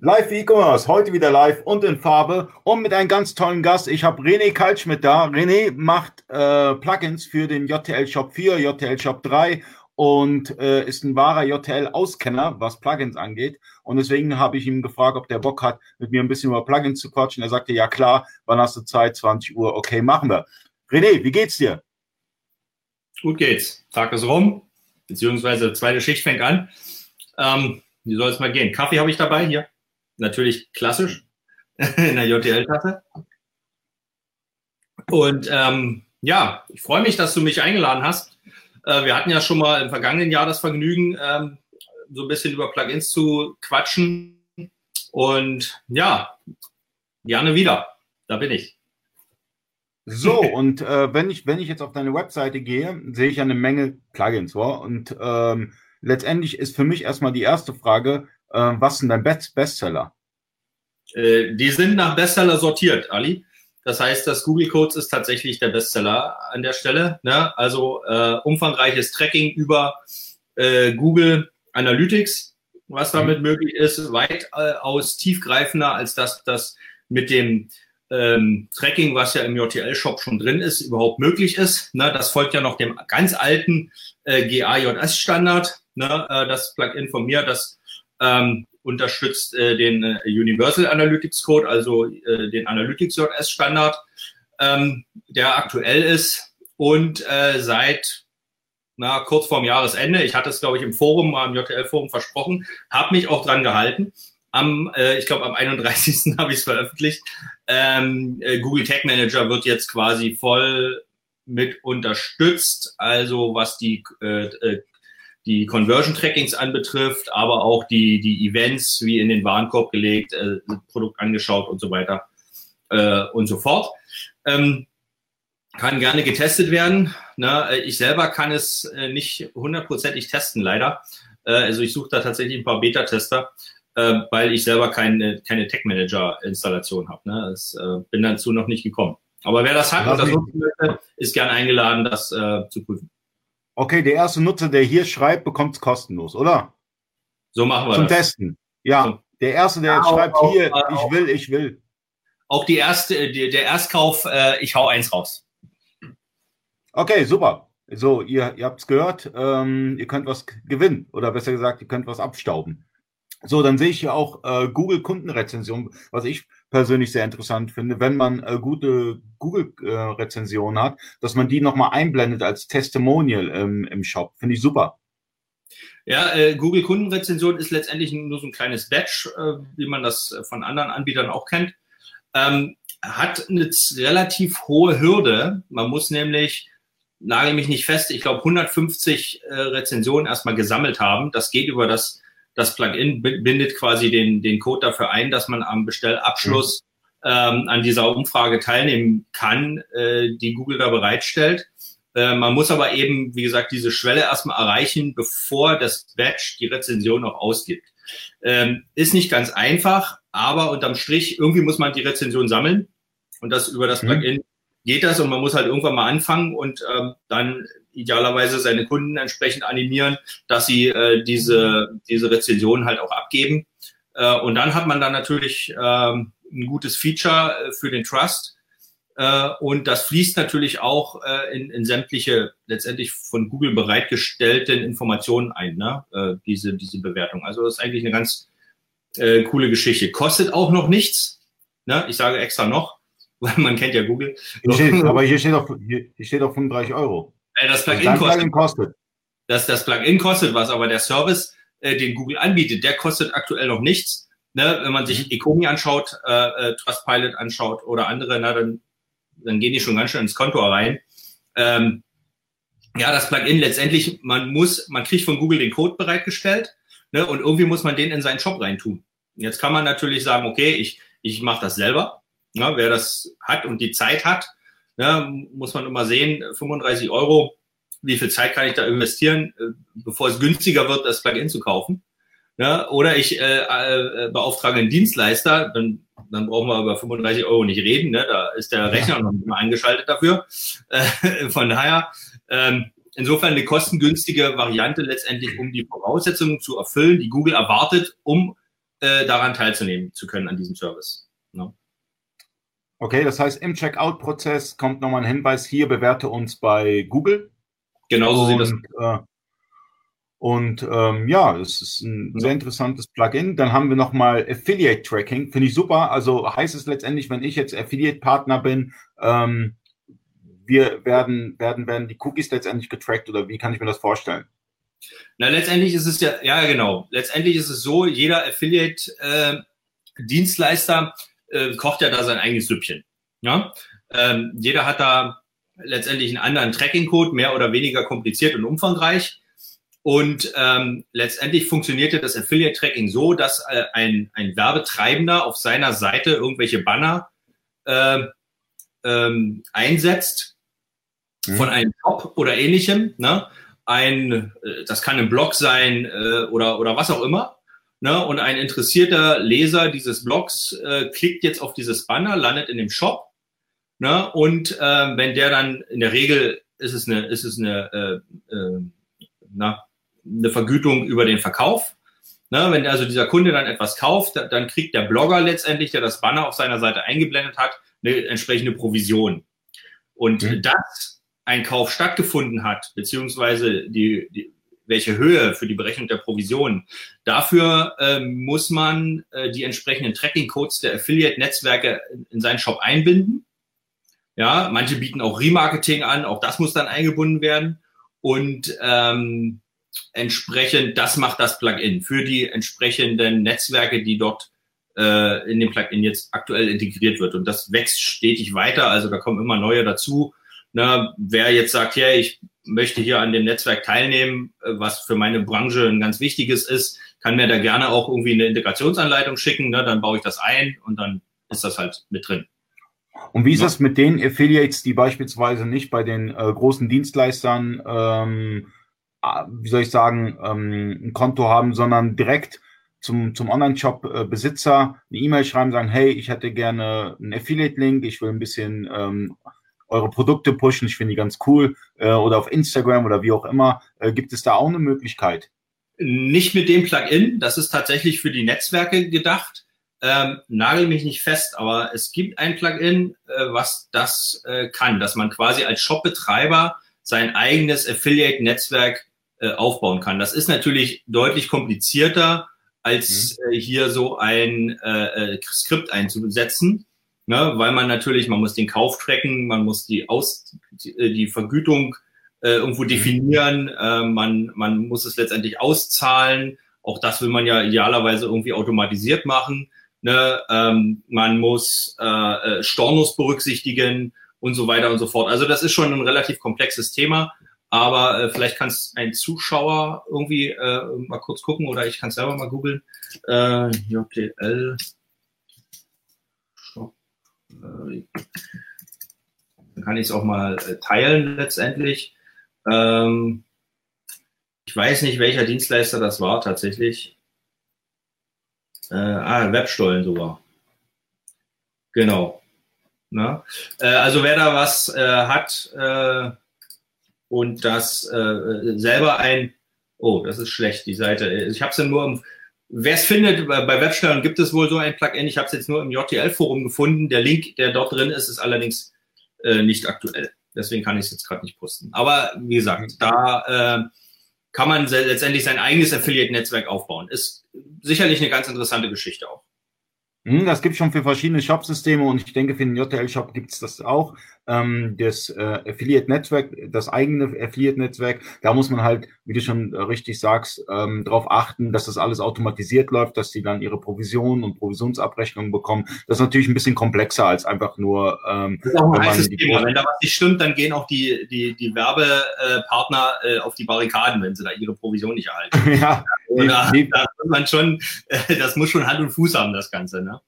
Live E-Commerce, heute wieder live und in Farbe und mit einem ganz tollen Gast. Ich habe René Kaltschmidt da. René macht äh, Plugins für den JTL Shop 4, JTL Shop 3 und äh, ist ein wahrer JTL-Auskenner, was Plugins angeht. Und deswegen habe ich ihm gefragt, ob der Bock hat, mit mir ein bisschen über Plugins zu quatschen. Er sagte, ja klar, wann hast du Zeit? 20 Uhr, okay, machen wir. René, wie geht's dir? Gut geht's. Tag ist rum, beziehungsweise zweite Schicht fängt an. Ähm, wie soll es mal gehen? Kaffee habe ich dabei hier natürlich klassisch in der JTL-Tasse. Und ähm, ja, ich freue mich, dass du mich eingeladen hast. Äh, wir hatten ja schon mal im vergangenen Jahr das Vergnügen, ähm, so ein bisschen über Plugins zu quatschen. Und ja, gerne wieder. Da bin ich. So, und äh, wenn, ich, wenn ich jetzt auf deine Webseite gehe, sehe ich eine Menge Plugins. Wow? Und ähm, letztendlich ist für mich erstmal die erste Frage, äh, was sind dein Best Bestseller? Äh, die sind nach Bestseller sortiert, Ali. Das heißt, das Google Codes ist tatsächlich der Bestseller an der Stelle. Ne? Also äh, umfangreiches Tracking über äh, Google Analytics, was damit mhm. möglich ist, weitaus äh, tiefgreifender als das, das mit dem ähm, Tracking, was ja im JTL-Shop schon drin ist, überhaupt möglich ist. Ne? Das folgt ja noch dem ganz alten äh, GAJS-Standard. Ne? Äh, das Plugin von mir, das ähm, unterstützt äh, den äh, Universal Analytics Code, also äh, den Analytics JS Standard, ähm, der aktuell ist und äh, seit na, kurz vorm Jahresende, ich hatte es, glaube ich, im Forum, im JTL-Forum versprochen, habe mich auch dran gehalten. Am, äh, ich glaube, am 31. habe ich es veröffentlicht. Ähm, äh, Google Tag Manager wird jetzt quasi voll mit unterstützt, also was die die Conversion Trackings anbetrifft, aber auch die, die Events wie in den Warenkorb gelegt, äh, Produkt angeschaut und so weiter äh, und so fort. Ähm, kann gerne getestet werden. Äh, ich selber kann es äh, nicht hundertprozentig testen, leider. Äh, also ich suche da tatsächlich ein paar Beta-Tester, äh, weil ich selber keine, keine Tech-Manager-Installation habe. Ne? Das, äh, bin dazu noch nicht gekommen. Aber wer das hat und das nutzen möchte, ist gern eingeladen, das äh, zu prüfen. Okay, der erste Nutzer, der hier schreibt, bekommt es kostenlos, oder? So machen wir Zum das. Testen. Ja, der erste, der ja, jetzt schreibt, auch, hier, auch, ich will, ich will. Auch die erste, die, der Erstkauf, äh, ich hau eins raus. Okay, super. So, ihr, ihr habt es gehört, ähm, ihr könnt was gewinnen oder besser gesagt, ihr könnt was abstauben. So, dann sehe ich hier auch äh, Google Kundenrezension, was ich persönlich sehr interessant finde, wenn man äh, gute Google-Rezensionen äh, hat, dass man die nochmal einblendet als Testimonial ähm, im Shop. Finde ich super. Ja, äh, Google Kundenrezension ist letztendlich nur so ein kleines Batch, äh, wie man das von anderen Anbietern auch kennt. Ähm, hat eine relativ hohe Hürde. Man muss nämlich, nagel mich nicht fest, ich glaube 150 äh, Rezensionen erstmal gesammelt haben. Das geht über das das Plugin bindet quasi den, den Code dafür ein, dass man am Bestellabschluss mhm. ähm, an dieser Umfrage teilnehmen kann, äh, die Google da bereitstellt. Äh, man muss aber eben, wie gesagt, diese Schwelle erstmal erreichen, bevor das Batch die Rezension noch ausgibt. Ähm, ist nicht ganz einfach, aber unterm Strich, irgendwie muss man die Rezension sammeln und das über das mhm. Plugin geht das und man muss halt irgendwann mal anfangen und ähm, dann idealerweise seine Kunden entsprechend animieren, dass sie äh, diese, diese Rezension halt auch abgeben. Äh, und dann hat man dann natürlich ähm, ein gutes Feature äh, für den Trust. Äh, und das fließt natürlich auch äh, in, in sämtliche letztendlich von Google bereitgestellten Informationen ein, ne? äh, diese, diese Bewertung. Also das ist eigentlich eine ganz äh, coole Geschichte. Kostet auch noch nichts. Ne? Ich sage extra noch, weil man kennt ja Google. Hier steht, aber hier steht, auch, hier, hier steht auch 35 Euro. Äh, das Plugin kostet, kostet. Das, das Plugin kostet was, aber der Service, äh, den Google anbietet, der kostet aktuell noch nichts. Ne? Wenn man sich mhm. Ecomi anschaut, äh, äh, Trustpilot anschaut oder andere, na, dann, dann gehen die schon ganz schön ins Konto rein. Ähm, ja, das Plugin letztendlich, man muss, man kriegt von Google den Code bereitgestellt ne, und irgendwie muss man den in seinen Shop reintun. Jetzt kann man natürlich sagen, okay, ich, ich mache das selber. Ja, wer das hat und die Zeit hat, ja, muss man immer sehen, 35 Euro, wie viel Zeit kann ich da investieren, äh, bevor es günstiger wird, das Plugin zu kaufen. Ja, oder ich äh, äh, beauftrage einen Dienstleister, dann, dann brauchen wir über 35 Euro nicht reden, ne? da ist der Rechner noch nicht mal eingeschaltet dafür. Äh, von daher, ähm, insofern eine kostengünstige Variante letztendlich, um die Voraussetzungen zu erfüllen, die Google erwartet, um äh, daran teilzunehmen zu können an diesem Service. Ne? Okay, das heißt, im Checkout-Prozess kommt nochmal ein Hinweis hier, bewerte uns bei Google. Genauso sieht das. Äh, und ähm, ja, das ist ein sehr interessantes Plugin. Dann haben wir nochmal Affiliate Tracking. Finde ich super. Also heißt es letztendlich, wenn ich jetzt Affiliate-Partner bin, ähm, wir werden, werden, werden die Cookies letztendlich getrackt oder wie kann ich mir das vorstellen? Na, letztendlich ist es ja, ja, genau. Letztendlich ist es so, jeder Affiliate-Dienstleister äh, äh, kocht ja da sein eigenes Süppchen. Ja? Ähm, jeder hat da letztendlich einen anderen Tracking-Code, mehr oder weniger kompliziert und umfangreich. Und ähm, letztendlich funktionierte das Affiliate-Tracking so, dass äh, ein, ein Werbetreibender auf seiner Seite irgendwelche Banner äh, ähm, einsetzt mhm. von einem Shop oder ähnlichem. Ne? Ein, äh, das kann ein Blog sein äh, oder, oder was auch immer. Ne? Und ein interessierter Leser dieses Blogs äh, klickt jetzt auf dieses Banner, landet in dem Shop. Ne? Und äh, wenn der dann, in der Regel ist es eine, ist es eine, äh, äh, na, eine Vergütung über den Verkauf. Ne? Wenn also dieser Kunde dann etwas kauft, dann kriegt der Blogger letztendlich, der das Banner auf seiner Seite eingeblendet hat, eine entsprechende Provision. Und mhm. dass ein Kauf stattgefunden hat, beziehungsweise die, die, welche Höhe für die Berechnung der Provision, dafür ähm, muss man äh, die entsprechenden Tracking-Codes der Affiliate-Netzwerke in, in seinen Shop einbinden. Ja, manche bieten auch Remarketing an, auch das muss dann eingebunden werden. Und ähm, entsprechend, das macht das Plugin für die entsprechenden Netzwerke, die dort äh, in dem Plugin jetzt aktuell integriert wird. Und das wächst stetig weiter, also da kommen immer neue dazu. Na, wer jetzt sagt, ja, ich möchte hier an dem Netzwerk teilnehmen, äh, was für meine Branche ein ganz wichtiges ist, kann mir da gerne auch irgendwie eine Integrationsanleitung schicken, ne? dann baue ich das ein und dann ist das halt mit drin. Und wie ist ja. das mit den Affiliates, die beispielsweise nicht bei den äh, großen Dienstleistern, ähm, wie soll ich sagen, ähm, ein Konto haben, sondern direkt zum, zum Online-Shop-Besitzer eine E-Mail schreiben, sagen, hey, ich hätte gerne einen Affiliate-Link, ich will ein bisschen ähm, eure Produkte pushen, ich finde die ganz cool, äh, oder auf Instagram oder wie auch immer. Äh, gibt es da auch eine Möglichkeit? Nicht mit dem Plugin, das ist tatsächlich für die Netzwerke gedacht. Ähm, nagel mich nicht fest, aber es gibt ein Plugin, äh, was das äh, kann, dass man quasi als Shopbetreiber sein eigenes Affiliate-Netzwerk äh, aufbauen kann. Das ist natürlich deutlich komplizierter als mhm. äh, hier so ein äh, äh, Skript einzusetzen, ne? weil man natürlich, man muss den Kauf tracken, man muss die Aus die, äh, die Vergütung äh, irgendwo mhm. definieren, äh, man man muss es letztendlich auszahlen. Auch das will man ja idealerweise irgendwie automatisiert machen. Ne? Ähm, man muss äh, äh Stornos berücksichtigen und so weiter und so fort. Also das ist schon ein relativ komplexes Thema. Aber äh, vielleicht kann es ein Zuschauer irgendwie äh, mal kurz gucken oder ich kann es selber mal googeln. Äh, JTL. Dann kann ich es auch mal äh, teilen letztendlich. Ähm, ich weiß nicht, welcher Dienstleister das war tatsächlich. Äh, ah, Webstollen sogar. Genau. Na? Äh, also wer da was äh, hat, äh, und das äh, selber ein, oh, das ist schlecht, die Seite. Ich habe es ja nur im, wer es findet, bei Websteuern gibt es wohl so ein Plugin. Ich habe es jetzt nur im JTL-Forum gefunden. Der Link, der dort drin ist, ist allerdings äh, nicht aktuell. Deswegen kann ich es jetzt gerade nicht posten. Aber wie gesagt, da äh, kann man letztendlich sein eigenes Affiliate-Netzwerk aufbauen. Ist sicherlich eine ganz interessante Geschichte auch. Hm, das gibt schon für verschiedene Shop-Systeme und ich denke, für den JTL-Shop gibt es das auch. Ähm, das äh, Affiliate-Netzwerk, das eigene Affiliate-Netzwerk, da muss man halt, wie du schon richtig sagst, ähm, darauf achten, dass das alles automatisiert läuft, dass die dann ihre Provisionen und Provisionsabrechnungen bekommen. Das ist natürlich ein bisschen komplexer als einfach nur. Ähm, das ist auch ein heißes Thema. Wenn da was nicht stimmt, dann gehen auch die, die, die Werbepartner äh, auf die Barrikaden, wenn sie da ihre Provision nicht erhalten. ja, Oder, die, da muss man schon, äh, das muss schon Hand und Fuß haben, das Ganze. Ne?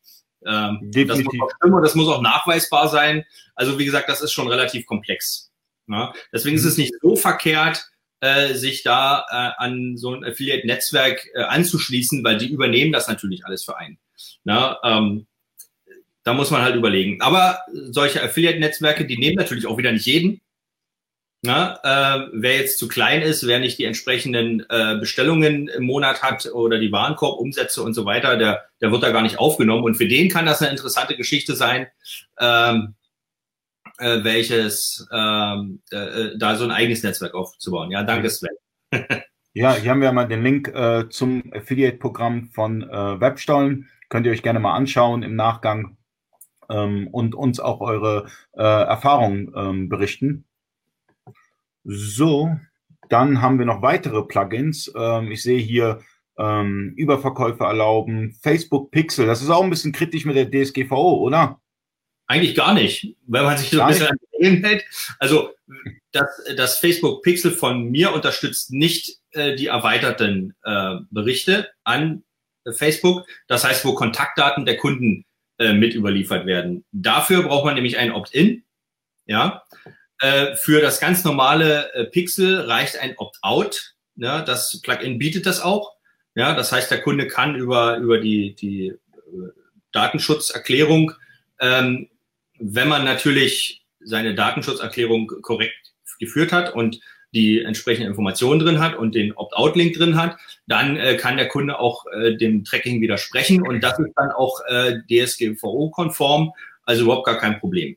Ähm, das muss auch stimmen das muss auch nachweisbar sein. Also wie gesagt, das ist schon relativ komplex. Ne? Deswegen mhm. ist es nicht so verkehrt, äh, sich da äh, an so ein Affiliate-Netzwerk äh, anzuschließen, weil die übernehmen das natürlich alles für einen. Ne? Ähm, da muss man halt überlegen. Aber solche Affiliate-Netzwerke, die nehmen natürlich auch wieder nicht jeden. Ja, äh, wer jetzt zu klein ist, wer nicht die entsprechenden äh, Bestellungen im Monat hat oder die Warenkorbumsätze und so weiter, der, der wird da gar nicht aufgenommen. Und für den kann das eine interessante Geschichte sein, ähm, äh, welches ähm, äh, da so ein eigenes Netzwerk aufzubauen. Ja, danke Sven. ja, hier haben wir mal den Link äh, zum Affiliate-Programm von äh, Webstollen. Könnt ihr euch gerne mal anschauen im Nachgang ähm, und uns auch eure äh, Erfahrungen ähm, berichten. So, dann haben wir noch weitere Plugins. Ähm, ich sehe hier ähm, Überverkäufe erlauben, Facebook Pixel. Das ist auch ein bisschen kritisch mit der DSGVO, oder? Eigentlich gar nicht, wenn man sich so ein bisschen an die hält. Also das, das Facebook Pixel von mir unterstützt nicht äh, die erweiterten äh, Berichte an Facebook. Das heißt, wo Kontaktdaten der Kunden äh, mit überliefert werden. Dafür braucht man nämlich ein Opt-in. Ja, äh, für das ganz normale äh, Pixel reicht ein Opt-out. Ja, das Plugin bietet das auch. Ja, das heißt, der Kunde kann über, über die, die äh, Datenschutzerklärung, ähm, wenn man natürlich seine Datenschutzerklärung korrekt geführt hat und die entsprechenden Informationen drin hat und den Opt-out-Link drin hat, dann äh, kann der Kunde auch äh, dem Tracking widersprechen und das ist dann auch äh, DSGVO-konform, also überhaupt gar kein Problem.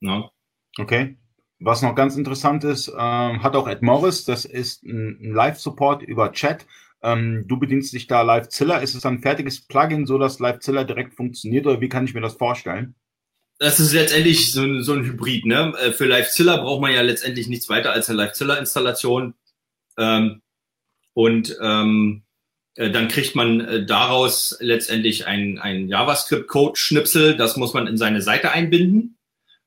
Ja. Okay. Was noch ganz interessant ist, ähm, hat auch Ed Morris, das ist ein, ein Live-Support über Chat. Ähm, du bedienst dich da LiveZilla. Ist es ein fertiges Plugin, so dass LiveZilla direkt funktioniert oder wie kann ich mir das vorstellen? Das ist letztendlich so ein, so ein Hybrid. Ne? Äh, für LiveZilla braucht man ja letztendlich nichts weiter als eine LiveZilla-Installation. Ähm, und ähm, äh, dann kriegt man äh, daraus letztendlich ein, ein JavaScript-Code-Schnipsel. Das muss man in seine Seite einbinden.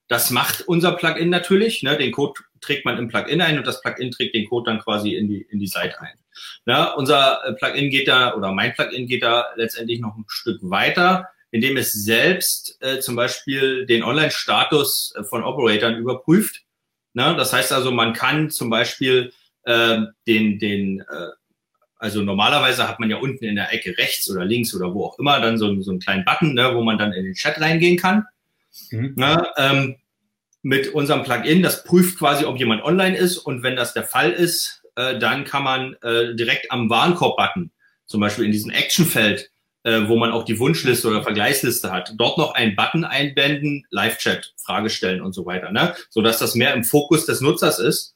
Das macht unser Plugin natürlich. Ne? Den Code trägt man im Plugin ein und das Plugin trägt den Code dann quasi in die, in die Seite ein. Ne? Unser äh, Plugin geht da, oder mein Plugin geht da letztendlich noch ein Stück weiter, indem es selbst äh, zum Beispiel den Online-Status äh, von Operatoren überprüft. Ne? Das heißt also, man kann zum Beispiel äh, den, den äh, also normalerweise hat man ja unten in der Ecke rechts oder links oder wo auch immer dann so, so einen kleinen Button, ne, wo man dann in den Chat reingehen kann. Mhm. Na, ähm, mit unserem Plugin, das prüft quasi, ob jemand online ist und wenn das der Fall ist, äh, dann kann man äh, direkt am Warenkorb-Button, zum Beispiel in diesem Actionfeld, äh, wo man auch die Wunschliste oder Vergleichsliste hat, dort noch einen Button einbinden, Live-Chat, Frage stellen und so weiter, ne? sodass das mehr im Fokus des Nutzers ist.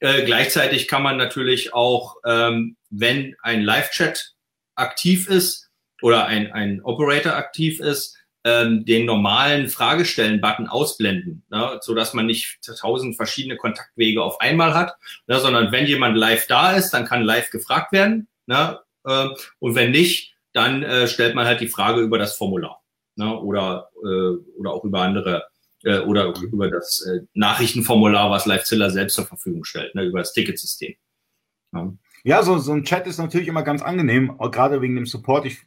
Äh, gleichzeitig kann man natürlich auch, ähm, wenn ein Live-Chat aktiv ist oder ein, ein Operator aktiv ist, ähm, den normalen Fragestellen-Button ausblenden, ne, so dass man nicht tausend verschiedene Kontaktwege auf einmal hat, ne, sondern wenn jemand live da ist, dann kann live gefragt werden. Ne, äh, und wenn nicht, dann äh, stellt man halt die Frage über das Formular ne, oder, äh, oder auch über andere äh, oder über das äh, Nachrichtenformular, was LiveZilla selbst zur Verfügung stellt, ne, über das Ticketsystem. Ja. Ja, so, so ein Chat ist natürlich immer ganz angenehm, gerade wegen dem Support. Ich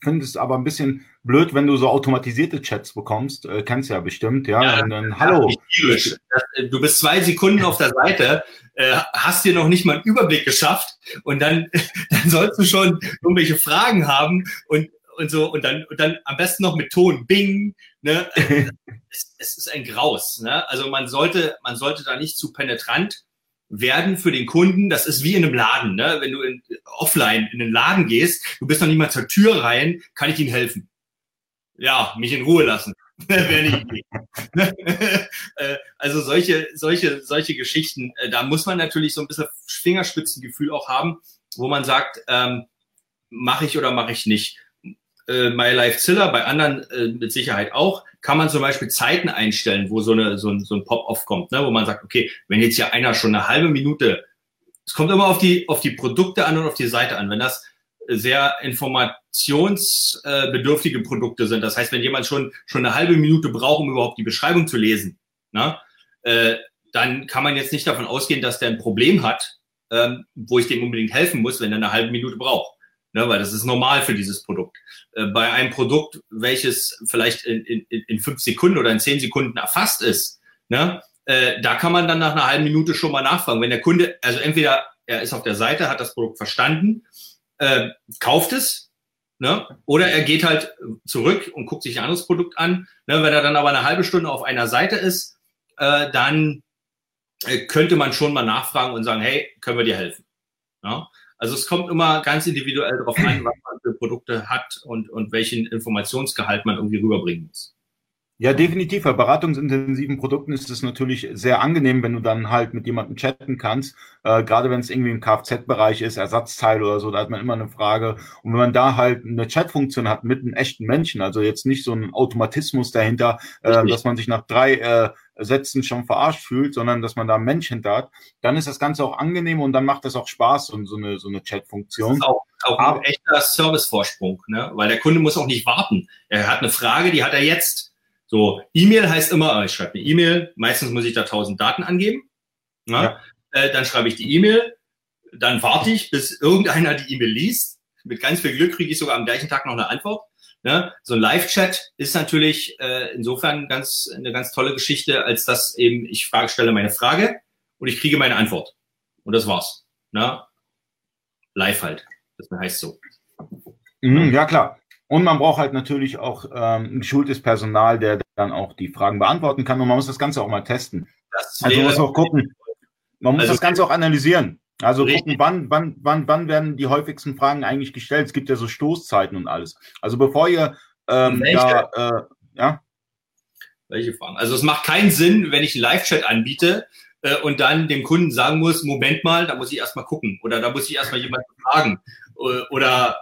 finde es aber ein bisschen blöd, wenn du so automatisierte Chats bekommst. Äh, kennst ja bestimmt, ja. ja und dann, hallo. Äh, du bist zwei Sekunden auf der Seite, äh, hast dir noch nicht mal einen Überblick geschafft und dann, dann sollst du schon irgendwelche Fragen haben und und so und dann und dann am besten noch mit Ton Bing ne es, es ist ein Graus ne also man sollte man sollte da nicht zu penetrant werden für den Kunden, das ist wie in einem Laden, ne? wenn du in, offline in den Laden gehst, du bist noch nicht mal zur Tür rein, kann ich Ihnen helfen? Ja, mich in Ruhe lassen. Äh, also solche, solche, solche Geschichten, äh, da muss man natürlich so ein bisschen Fingerspitzengefühl auch haben, wo man sagt, ähm, mache ich oder mache ich nicht äh, My Life Ziller, bei anderen äh, mit Sicherheit auch, kann man zum Beispiel Zeiten einstellen, wo so, eine, so ein, so ein Pop-off kommt, ne? wo man sagt, okay, wenn jetzt hier einer schon eine halbe Minute, es kommt immer auf die, auf die Produkte an und auf die Seite an, wenn das sehr informationsbedürftige Produkte sind, das heißt, wenn jemand schon, schon eine halbe Minute braucht, um überhaupt die Beschreibung zu lesen, ne? äh, dann kann man jetzt nicht davon ausgehen, dass der ein Problem hat, ähm, wo ich dem unbedingt helfen muss, wenn er eine halbe Minute braucht ne, weil das ist normal für dieses Produkt. Äh, bei einem Produkt, welches vielleicht in, in, in fünf Sekunden oder in zehn Sekunden erfasst ist, ne, äh, da kann man dann nach einer halben Minute schon mal nachfragen. Wenn der Kunde, also entweder er ist auf der Seite, hat das Produkt verstanden, äh, kauft es, ne, oder er geht halt zurück und guckt sich ein anderes Produkt an. Ne, wenn er dann aber eine halbe Stunde auf einer Seite ist, äh, dann äh, könnte man schon mal nachfragen und sagen, hey, können wir dir helfen? Ja? Also es kommt immer ganz individuell darauf an, was man für Produkte hat und, und welchen Informationsgehalt man irgendwie rüberbringen muss. Ja, definitiv. Bei beratungsintensiven Produkten ist es natürlich sehr angenehm, wenn du dann halt mit jemandem chatten kannst. Äh, gerade wenn es irgendwie im Kfz-Bereich ist, Ersatzteil oder so, da hat man immer eine Frage. Und wenn man da halt eine Chatfunktion hat mit einem echten Menschen, also jetzt nicht so ein Automatismus dahinter, äh, dass man sich nach drei äh, Sätzen schon verarscht fühlt, sondern dass man da einen Mensch hinter hat, dann ist das Ganze auch angenehm und dann macht das auch Spaß, so, so eine, so eine Chat-Funktion. Auch, auch ein echter Servicevorsprung, ne? weil der Kunde muss auch nicht warten. Er hat eine Frage, die hat er jetzt so, E-Mail heißt immer, ich schreibe eine E-Mail, meistens muss ich da tausend Daten angeben. Ja? ja. Äh, dann schreibe ich die E-Mail, dann warte ich, bis irgendeiner die E-Mail liest. Mit ganz viel Glück kriege ich sogar am gleichen Tag noch eine Antwort. Ne? So ein Live-Chat ist natürlich äh, insofern ganz, eine ganz tolle Geschichte, als dass eben ich frage, stelle meine Frage und ich kriege meine Antwort. Und das war's. Ne? Live halt. Das heißt so. Mhm, ja, klar. Und man braucht halt natürlich auch ähm, ein geschultes Personal, der dann auch die Fragen beantworten kann. Und man muss das Ganze auch mal testen. also man muss auch gucken. Man muss also, das Ganze auch analysieren. Also richtig. gucken, wann, wann, wann, wann werden die häufigsten Fragen eigentlich gestellt. Es gibt ja so Stoßzeiten und alles. Also bevor ihr ähm, da, äh, ja. Welche Fragen? Also es macht keinen Sinn, wenn ich einen Live-Chat anbiete äh, und dann dem Kunden sagen muss, Moment mal, da muss ich erstmal gucken oder da muss ich erstmal jemanden fragen oder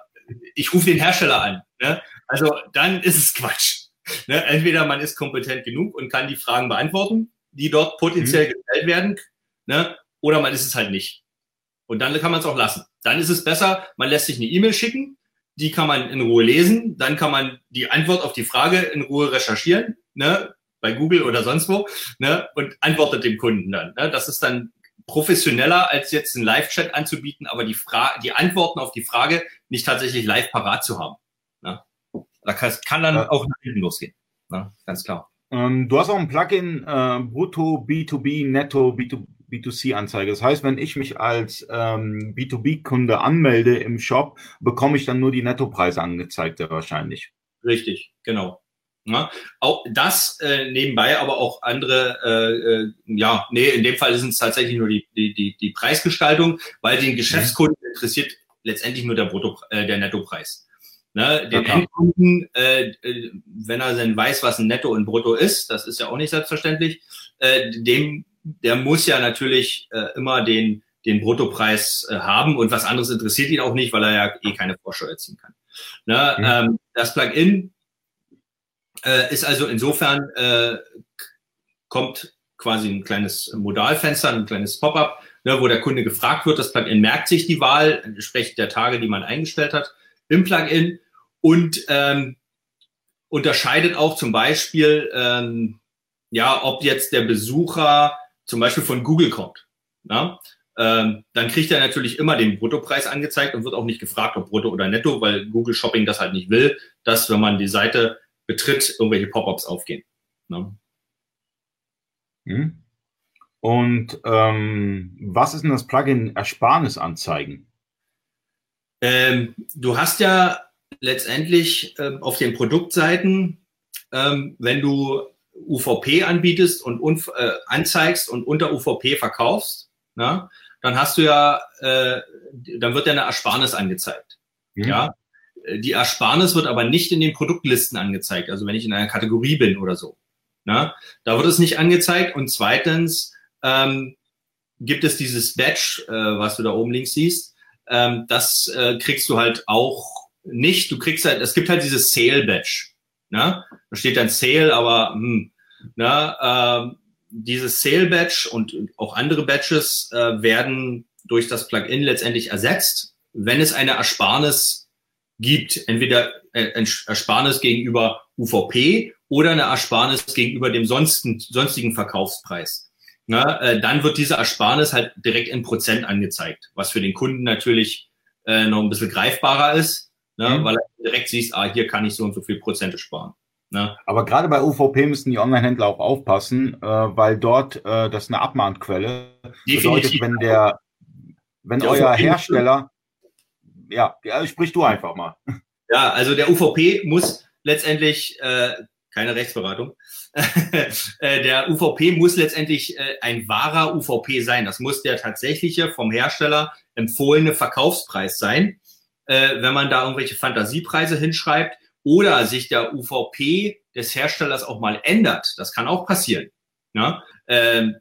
ich rufe den Hersteller an. Ne? Also dann ist es Quatsch. Ne? Entweder man ist kompetent genug und kann die Fragen beantworten, die dort potenziell mhm. gestellt werden, ne? oder man ist es halt nicht. Und dann kann man es auch lassen. Dann ist es besser, man lässt sich eine E-Mail schicken, die kann man in Ruhe lesen, dann kann man die Antwort auf die Frage in Ruhe recherchieren, ne? bei Google oder sonst wo, ne? und antwortet dem Kunden dann. Ne? Das ist dann professioneller, als jetzt einen Live-Chat anzubieten, aber die, Fra die Antworten auf die Frage nicht tatsächlich live parat zu haben. Ne? Da kann, kann dann auch nach hinten losgehen. Ne? Ganz klar. Ähm, du hast auch ein Plugin äh, Brutto B2B, Netto B2, B2C Anzeige. Das heißt, wenn ich mich als ähm, B2B-Kunde anmelde im Shop, bekomme ich dann nur die Nettopreise angezeigt, wahrscheinlich. Richtig, genau. Ja, auch das äh, nebenbei, aber auch andere, äh, äh, ja, nee, in dem Fall sind es tatsächlich nur die, die, die, die Preisgestaltung, weil den Geschäftskunden mhm. interessiert letztendlich nur der Brutto, äh, der Nettopreis. Ne, den ja, Endkunden, äh, äh, wenn er dann weiß, was ein Netto und Brutto ist, das ist ja auch nicht selbstverständlich, äh, dem, der muss ja natürlich äh, immer den, den Bruttopreis äh, haben und was anderes interessiert ihn auch nicht, weil er ja eh keine Vorsteuer ziehen kann. Ne, mhm. ähm, das Plugin äh, ist also insofern, äh, kommt quasi ein kleines Modalfenster, ein kleines Pop-up, ne, wo der Kunde gefragt wird. Das Plugin merkt sich die Wahl entsprechend der Tage, die man eingestellt hat im Plugin und ähm, unterscheidet auch zum Beispiel, ähm, ja, ob jetzt der Besucher zum Beispiel von Google kommt. Na? Ähm, dann kriegt er natürlich immer den Bruttopreis angezeigt und wird auch nicht gefragt, ob Brutto oder Netto, weil Google Shopping das halt nicht will, dass wenn man die Seite betritt, irgendwelche Pop-ups aufgehen. Ne? Hm. Und ähm, was ist denn das Plugin Ersparnisanzeigen? Ähm, du hast ja letztendlich äh, auf den Produktseiten, ähm, wenn du UVP anbietest und äh, anzeigst und unter UVP verkaufst, na, dann hast du ja, äh, dann wird ja eine Ersparnis angezeigt. Mhm. Ja, die Ersparnis wird aber nicht in den Produktlisten angezeigt, also wenn ich in einer Kategorie bin oder so. Na, da wird es nicht angezeigt. Und zweitens ähm, gibt es dieses Badge, äh, was du da oben links siehst. Ähm, das äh, kriegst du halt auch nicht. Du kriegst halt, es gibt halt dieses Sale Badge. Na? Da steht dann Sale, aber hm, na, äh, dieses Sale Badge und auch andere Badges äh, werden durch das Plugin letztendlich ersetzt, wenn es eine Ersparnis gibt, entweder äh, ein Ersparnis gegenüber UVP oder eine Ersparnis gegenüber dem sonstigen, sonstigen Verkaufspreis. Na, äh, dann wird diese Ersparnis halt direkt in Prozent angezeigt, was für den Kunden natürlich äh, noch ein bisschen greifbarer ist, ne, mhm. weil er direkt siehst, ah, hier kann ich so und so viel Prozente sparen. Ne? Aber gerade bei UVP müssen die Online-Händler auch aufpassen, äh, weil dort äh, das ist eine Abmahnquelle. Definitiv. Bedeutet, wenn der, wenn der euer Hersteller ja, ja, sprich du einfach mal. Ja, also der UVP muss letztendlich äh, keine Rechtsberatung. Äh, der UVP muss letztendlich äh, ein wahrer UVP sein. Das muss der tatsächliche vom Hersteller empfohlene Verkaufspreis sein. Äh, wenn man da irgendwelche Fantasiepreise hinschreibt oder sich der UVP des Herstellers auch mal ändert, das kann auch passieren. Ja? Ähm,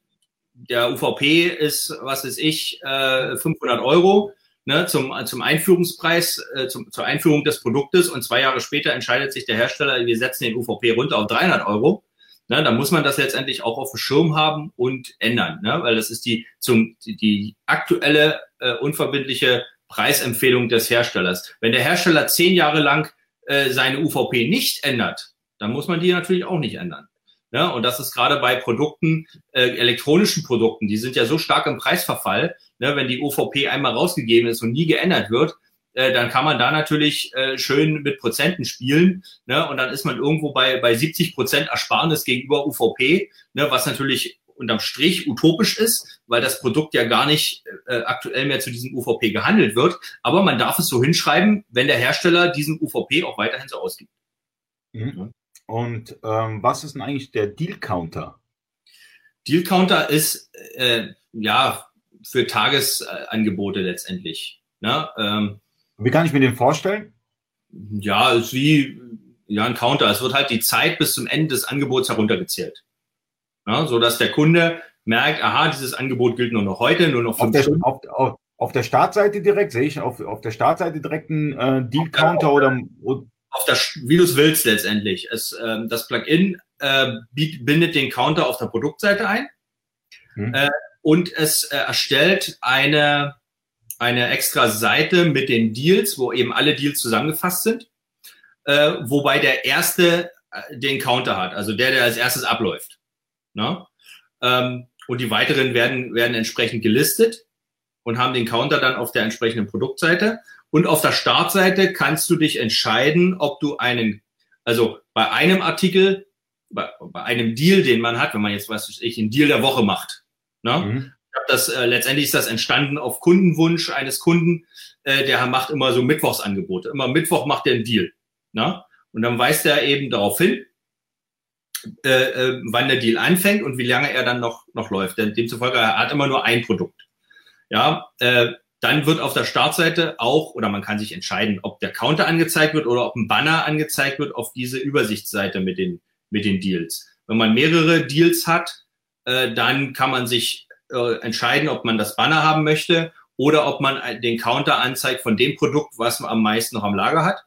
der UVP ist, was weiß ich, 500 Euro ne, zum, zum Einführungspreis, äh, zum, zur Einführung des Produktes und zwei Jahre später entscheidet sich der Hersteller, wir setzen den UVP runter auf 300 Euro. Ne, dann muss man das letztendlich auch auf dem Schirm haben und ändern, ne, weil das ist die, zum, die aktuelle äh, unverbindliche Preisempfehlung des Herstellers. Wenn der Hersteller zehn Jahre lang äh, seine UVP nicht ändert, dann muss man die natürlich auch nicht ändern. Ja, und das ist gerade bei Produkten, äh, elektronischen Produkten, die sind ja so stark im Preisverfall, ne, wenn die UVP einmal rausgegeben ist und nie geändert wird, äh, dann kann man da natürlich äh, schön mit Prozenten spielen. Ne, und dann ist man irgendwo bei, bei 70 Prozent Ersparnis gegenüber UVP, ne, was natürlich unterm Strich utopisch ist, weil das Produkt ja gar nicht äh, aktuell mehr zu diesem UVP gehandelt wird. Aber man darf es so hinschreiben, wenn der Hersteller diesen UVP auch weiterhin so ausgibt. Mhm. Und ähm, was ist denn eigentlich der Deal Counter? Deal Counter ist äh, ja für Tagesangebote letztendlich. Ne? Ähm, wie kann ich mir den vorstellen? Ja, ist wie ja, ein Counter. Es wird halt die Zeit bis zum Ende des Angebots heruntergezählt. Ja, so dass der Kunde merkt, aha, dieses Angebot gilt nur noch heute, nur noch fünf auf der, auf, auf, auf, der Startseite direkt, sehe ich auf, auf der Startseite direkt einen äh, Deal-Counter oder, auf der, wie du es willst letztendlich. Es, ähm, das Plugin äh, bindet den Counter auf der Produktseite ein hm. äh, und es äh, erstellt eine, eine extra Seite mit den Deals, wo eben alle Deals zusammengefasst sind, äh, wobei der erste äh, den Counter hat, also der, der als erstes abläuft. Ne? Ähm, und die weiteren werden, werden entsprechend gelistet und haben den Counter dann auf der entsprechenden Produktseite. Und auf der Startseite kannst du dich entscheiden, ob du einen, also bei einem Artikel, bei, bei einem Deal, den man hat, wenn man jetzt, was weiß ich, einen Deal der Woche macht. Ne? Mhm. Das, äh, letztendlich ist das entstanden auf Kundenwunsch eines Kunden, äh, der macht immer so Mittwochsangebote. Immer Mittwoch macht er einen Deal. Ne? Und dann weist er eben darauf hin, äh, äh, wann der Deal anfängt und wie lange er dann noch, noch läuft. Denn demzufolge er hat immer nur ein Produkt. Ja, äh, dann wird auf der Startseite auch, oder man kann sich entscheiden, ob der Counter angezeigt wird oder ob ein Banner angezeigt wird auf diese Übersichtsseite mit den, mit den Deals. Wenn man mehrere Deals hat, äh, dann kann man sich äh, entscheiden, ob man das Banner haben möchte oder ob man den Counter anzeigt von dem Produkt, was man am meisten noch am Lager hat.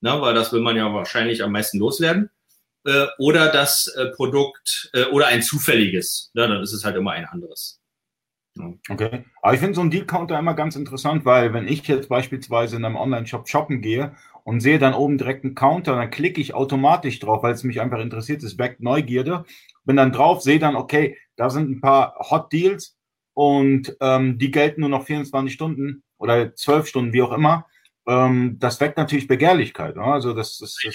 Na, weil das will man ja wahrscheinlich am meisten loswerden. Äh, oder das äh, Produkt äh, oder ein zufälliges. Ja, dann ist es halt immer ein anderes. Okay. Aber ich finde so ein Deal-Counter immer ganz interessant, weil wenn ich jetzt beispielsweise in einem Online-Shop shoppen gehe und sehe dann oben direkt einen Counter, dann klicke ich automatisch drauf, weil es mich einfach interessiert, das weckt Neugierde. Bin dann drauf, sehe dann, okay, da sind ein paar Hot Deals und ähm, die gelten nur noch 24 Stunden oder 12 Stunden, wie auch immer. Ähm, das weckt natürlich Begehrlichkeit. Ne? Also das, das, das,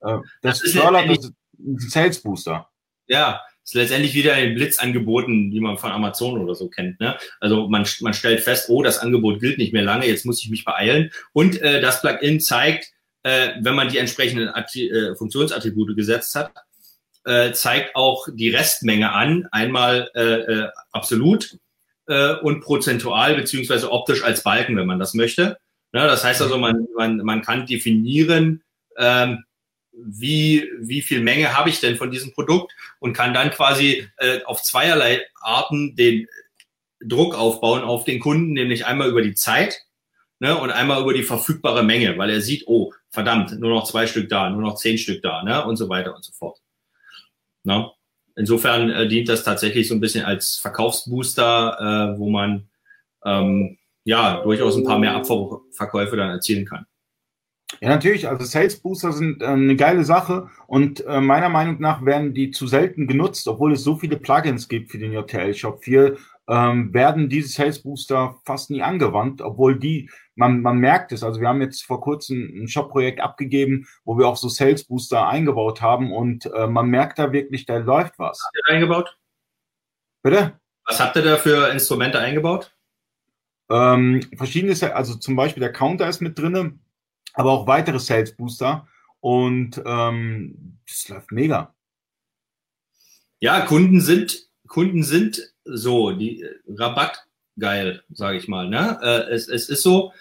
das, das ist fördert das, ein Sales Booster. Ja, ist letztendlich wieder ein Blitz angeboten, wie man von Amazon oder so kennt. Ne? Also man, man stellt fest, oh, das Angebot gilt nicht mehr lange, jetzt muss ich mich beeilen. Und äh, das Plugin zeigt, äh, wenn man die entsprechenden Atti äh, Funktionsattribute gesetzt hat, äh, zeigt auch die Restmenge an, einmal äh, äh, absolut äh, und prozentual beziehungsweise optisch als Balken, wenn man das möchte. Ne? Das heißt also, man, man, man kann definieren, ähm, wie, wie viel Menge habe ich denn von diesem Produkt und kann dann quasi äh, auf zweierlei Arten den Druck aufbauen auf den Kunden, nämlich einmal über die Zeit ne, und einmal über die verfügbare Menge, weil er sieht, oh, verdammt, nur noch zwei Stück da, nur noch zehn Stück da ne, und so weiter und so fort. Ne? Insofern äh, dient das tatsächlich so ein bisschen als Verkaufsbooster, äh, wo man ähm, ja durchaus ein paar mehr Abverkäufe dann erzielen kann. Ja, natürlich. Also Sales Booster sind äh, eine geile Sache und äh, meiner Meinung nach werden die zu selten genutzt, obwohl es so viele Plugins gibt für den JTL Shop 4, ähm, werden diese Sales Booster fast nie angewandt, obwohl die, man, man merkt es. Also wir haben jetzt vor kurzem ein Shop-Projekt abgegeben, wo wir auch so Sales Booster eingebaut haben und äh, man merkt da wirklich, da läuft was. Habt ihr da eingebaut? Bitte? Was habt ihr da für Instrumente eingebaut? Ähm, verschiedene, also zum Beispiel der Counter ist mit drinne aber auch weitere Sales Booster. und ähm, das läuft mega. Ja, Kunden sind, Kunden sind so, die Rabatt geil, sage ich mal. Ne? Äh, es, es ist so.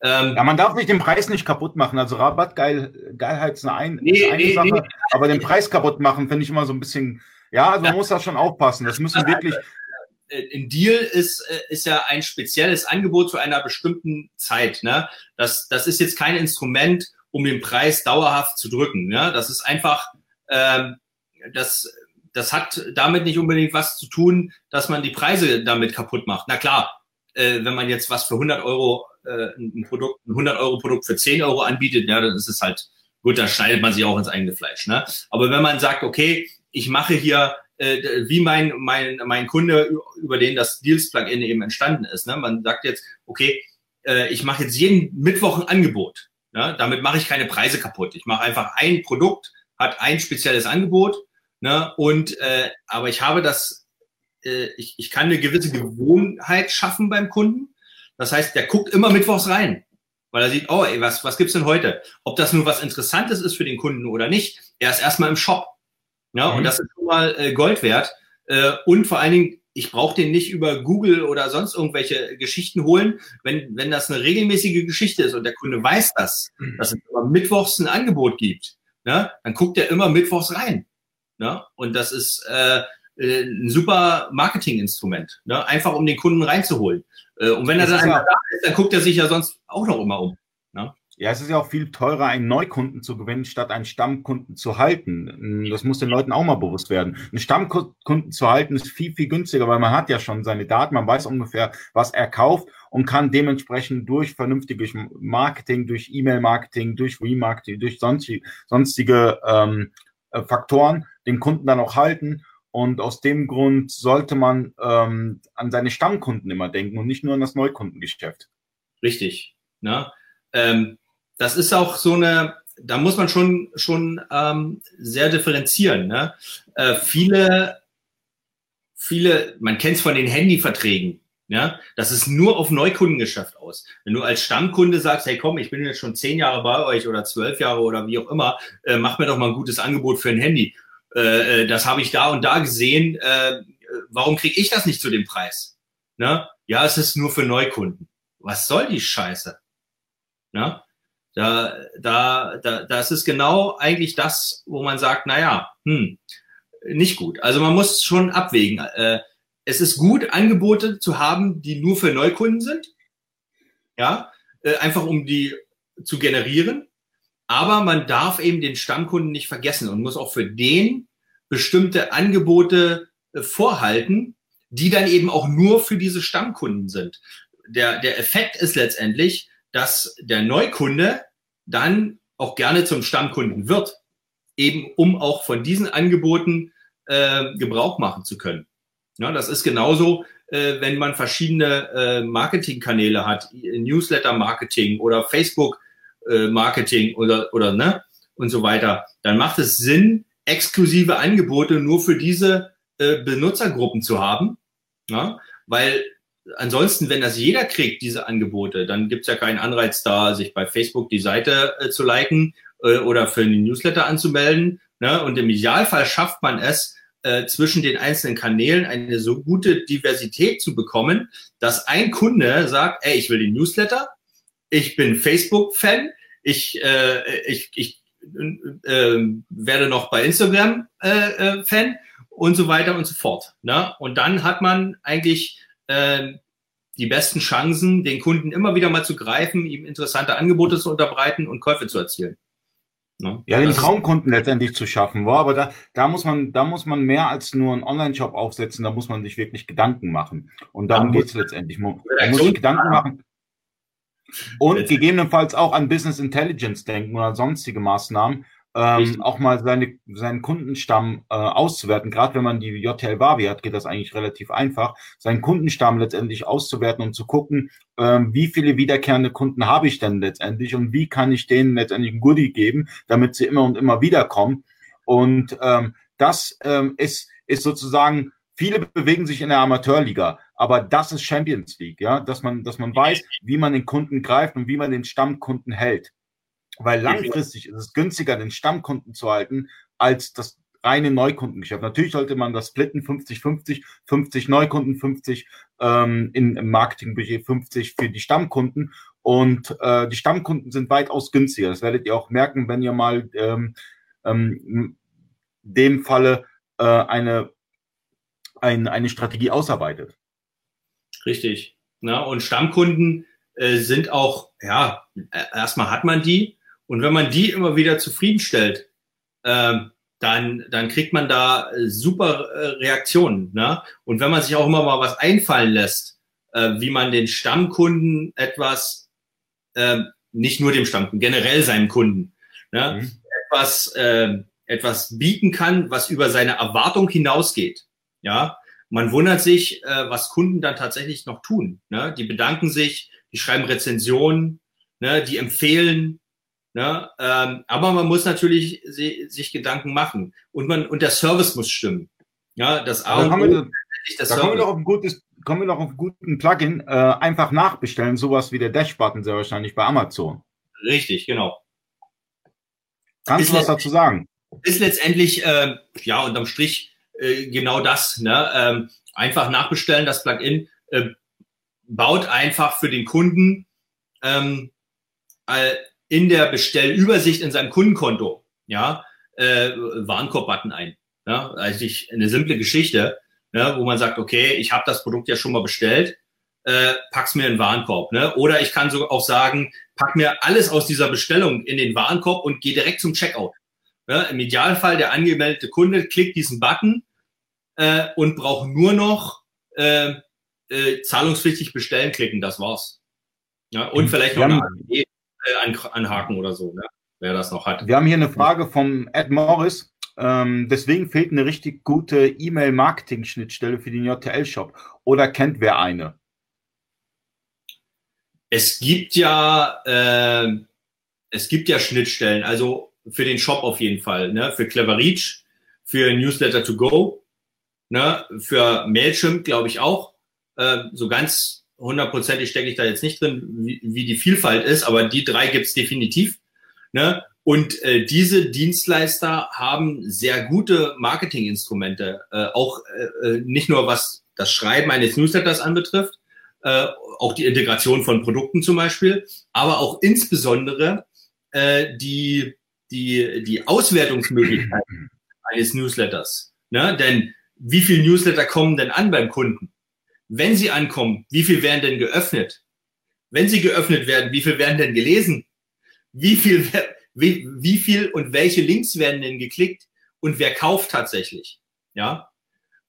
Ähm, ja, man darf nicht den Preis nicht kaputt machen. Also Rabattgeil, Geilheit ist eine, ein, nee, ist eine nee, Sache, nee. aber den Preis kaputt machen finde ich immer so ein bisschen. Ja, also man muss da schon aufpassen. Das müssen wirklich. Äh, ein Deal ist, äh, ist ja ein spezielles Angebot zu einer bestimmten Zeit. Ne? Das, das ist jetzt kein Instrument, um den Preis dauerhaft zu drücken. Ne? Das ist einfach, ähm, das das hat damit nicht unbedingt was zu tun, dass man die Preise damit kaputt macht. Na klar, äh, wenn man jetzt was für 100 Euro, äh, ein Produkt, ein 100 Euro Produkt für 10 Euro anbietet, ja, dann ist es halt, gut, da schneidet man sich auch ins eigene Fleisch. Ne? Aber wenn man sagt, okay, ich mache hier äh, wie mein, mein, mein Kunde, über den das Deals-Plugin eben entstanden ist. Ne? Man sagt jetzt, okay, äh, ich mache jetzt jeden Mittwoch ein Angebot. Ne? Damit mache ich keine Preise kaputt. Ich mache einfach ein Produkt, hat ein spezielles Angebot Ne? Und äh, aber ich habe das, äh, ich, ich kann eine gewisse Gewohnheit schaffen beim Kunden. Das heißt, der guckt immer mittwochs rein, weil er sieht, oh, ey, was, was gibt's denn heute? Ob das nur was Interessantes ist für den Kunden oder nicht, er ist erstmal im Shop. Ja, mhm. und das ist schon mal äh, Gold wert. Äh, und vor allen Dingen, ich brauche den nicht über Google oder sonst irgendwelche Geschichten holen. Wenn, wenn das eine regelmäßige Geschichte ist und der Kunde weiß das, mhm. dass es immer mittwochs ein Angebot gibt, ne, dann guckt er immer mittwochs rein. Ne? Und das ist äh, äh, ein super Marketinginstrument, ne? einfach um den Kunden reinzuholen. Äh, und wenn er dann ja, da ist, dann guckt er sich ja sonst auch noch immer um. Ja, es ist ja auch viel teurer, einen Neukunden zu gewinnen, statt einen Stammkunden zu halten. Das muss den Leuten auch mal bewusst werden. Einen Stammkunden zu halten ist viel, viel günstiger, weil man hat ja schon seine Daten, man weiß ungefähr, was er kauft und kann dementsprechend durch vernünftiges Marketing, durch E-Mail-Marketing, durch Remarketing, durch sonstige, sonstige ähm, äh, Faktoren den Kunden dann auch halten. Und aus dem Grund sollte man ähm, an seine Stammkunden immer denken und nicht nur an das Neukundengeschäft. Richtig. Ne? Ähm, das ist auch so eine, da muss man schon, schon ähm, sehr differenzieren. Ne? Äh, viele, viele, man kennt es von den Handyverträgen. Ja, das ist nur auf Neukundengeschäft aus. Wenn du als Stammkunde sagst, hey komm, ich bin jetzt schon zehn Jahre bei euch oder zwölf Jahre oder wie auch immer, äh, mach mir doch mal ein gutes Angebot für ein Handy. Äh, äh das habe ich da und da gesehen. Äh, warum kriege ich das nicht zu dem Preis? Ne? Ja, es ist nur für Neukunden. Was soll die Scheiße? Ne? Da, da, da, das ist genau eigentlich das, wo man sagt, naja, hm, nicht gut. Also man muss schon abwägen. Äh, es ist gut, Angebote zu haben, die nur für Neukunden sind. Ja, äh, einfach um die zu generieren. Aber man darf eben den Stammkunden nicht vergessen und muss auch für den bestimmte Angebote äh, vorhalten, die dann eben auch nur für diese Stammkunden sind. Der, der Effekt ist letztendlich, dass der Neukunde dann auch gerne zum Stammkunden wird, eben um auch von diesen Angeboten äh, Gebrauch machen zu können. Ja, das ist genauso, äh, wenn man verschiedene äh, Marketingkanäle hat, Newsletter-Marketing oder Facebook-Marketing oder, oder ne und so weiter. Dann macht es Sinn, exklusive Angebote nur für diese äh, Benutzergruppen zu haben. Ja? Weil ansonsten, wenn das jeder kriegt, diese Angebote, dann gibt's ja keinen Anreiz da, sich bei Facebook die Seite äh, zu liken äh, oder für einen Newsletter anzumelden. Ne? Und im Idealfall schafft man es, äh, zwischen den einzelnen Kanälen eine so gute Diversität zu bekommen, dass ein Kunde sagt, ey, ich will den Newsletter, ich bin Facebook-Fan, ich, äh, ich, ich äh, werde noch bei Instagram äh, äh, Fan und so weiter und so fort. Ne? Und dann hat man eigentlich äh, die besten Chancen, den Kunden immer wieder mal zu greifen, ihm interessante Angebote zu unterbreiten und Käufe zu erzielen. Ne? Ja, den Traumkunden letztendlich zu schaffen, war, aber da, da muss man, da muss man mehr als nur einen Online-Shop aufsetzen, da muss man sich wirklich Gedanken machen. Und darum geht es letztendlich. Man, man muss sich Gedanken machen. Und gegebenenfalls auch an Business Intelligence denken oder sonstige Maßnahmen, ähm, auch mal seine, seinen Kundenstamm äh, auszuwerten. Gerade wenn man die JTL Wavi hat, geht das eigentlich relativ einfach, seinen Kundenstamm letztendlich auszuwerten und zu gucken, ähm, wie viele wiederkehrende Kunden habe ich denn letztendlich und wie kann ich denen letztendlich ein Goodie geben, damit sie immer und immer wieder kommen. Und ähm, das ähm, ist, ist sozusagen, viele bewegen sich in der Amateurliga, aber das ist Champions League, ja, dass man, dass man weiß, wie man den Kunden greift und wie man den Stammkunden hält. Weil langfristig ist es günstiger, den Stammkunden zu halten, als das reine Neukundengeschäft. Natürlich sollte man das splitten, 50-50, 50 Neukunden, 50 ähm, in, im Marketingbudget, 50 für die Stammkunden. Und äh, die Stammkunden sind weitaus günstiger. Das werdet ihr auch merken, wenn ihr mal ähm, ähm, dem Falle äh, eine, ein, eine Strategie ausarbeitet. Richtig. Na, und Stammkunden äh, sind auch, ja, erstmal hat man die. Und wenn man die immer wieder zufriedenstellt, äh, dann, dann kriegt man da äh, super äh, Reaktionen. Ne? Und wenn man sich auch immer mal was einfallen lässt, äh, wie man den Stammkunden etwas, äh, nicht nur dem Stammkunden, generell seinem Kunden, ne? Mhm. etwas, äh, etwas bieten kann, was über seine Erwartung hinausgeht. Ja, man wundert sich, äh, was Kunden dann tatsächlich noch tun. Ne? Die bedanken sich, die schreiben Rezensionen, ne? die empfehlen, Ne? Ähm, aber man muss natürlich sich Gedanken machen und man und der Service muss stimmen. Ja, das A und O. Da, kommen wir doch auf ein gutes, kommen wir noch auf einen guten Plugin. Äh, einfach nachbestellen, sowas wie der Dash-Button sehr wahrscheinlich bei Amazon. Richtig, genau. Kannst ist du was dazu sagen? Ist letztendlich äh, ja unterm Strich äh, genau das. Ne? Ähm, einfach nachbestellen, das Plugin äh, baut einfach für den Kunden ähm, in der Bestellübersicht in seinem Kundenkonto, ja, äh, Warenkorb-Button ein. Ja, also ich, eine simple Geschichte, ne, wo man sagt, okay, ich habe das Produkt ja schon mal bestellt, äh, pack's mir in den Warenkorb. Ne? Oder ich kann so auch sagen, pack mir alles aus dieser Bestellung in den Warenkorb und gehe direkt zum Checkout. Ne? Im Idealfall der angemeldete Kunde klickt diesen Button äh, und braucht nur noch äh, äh, zahlungspflichtig bestellen klicken, das war's. Ja, und vielleicht noch eine AGB anhaken oder so, ne? wer das noch hat. Wir haben hier eine Frage vom Ed Morris. Ähm, deswegen fehlt eine richtig gute E-Mail-Marketing-Schnittstelle für den JTL-Shop. Oder kennt wer eine? Es gibt ja, äh, es gibt ja Schnittstellen, also für den Shop auf jeden Fall, ne? für Clever Reach, für Newsletter to Go, ne? für Mailchimp glaube ich auch. Äh, so ganz hundertprozentig stecke ich da jetzt nicht drin, wie, wie die Vielfalt ist, aber die drei gibt's definitiv. Ne? Und äh, diese Dienstleister haben sehr gute Marketinginstrumente, äh, auch äh, äh, nicht nur was das Schreiben eines Newsletters anbetrifft, äh, auch die Integration von Produkten zum Beispiel, aber auch insbesondere äh, die, die, die Auswertungsmöglichkeiten eines Newsletters. Ne? Denn wie viele Newsletter kommen denn an beim Kunden? Wenn sie ankommen, wie viel werden denn geöffnet? Wenn sie geöffnet werden, wie viel werden denn gelesen? Wie viel, wie, wie viel und welche Links werden denn geklickt? Und wer kauft tatsächlich? Ja.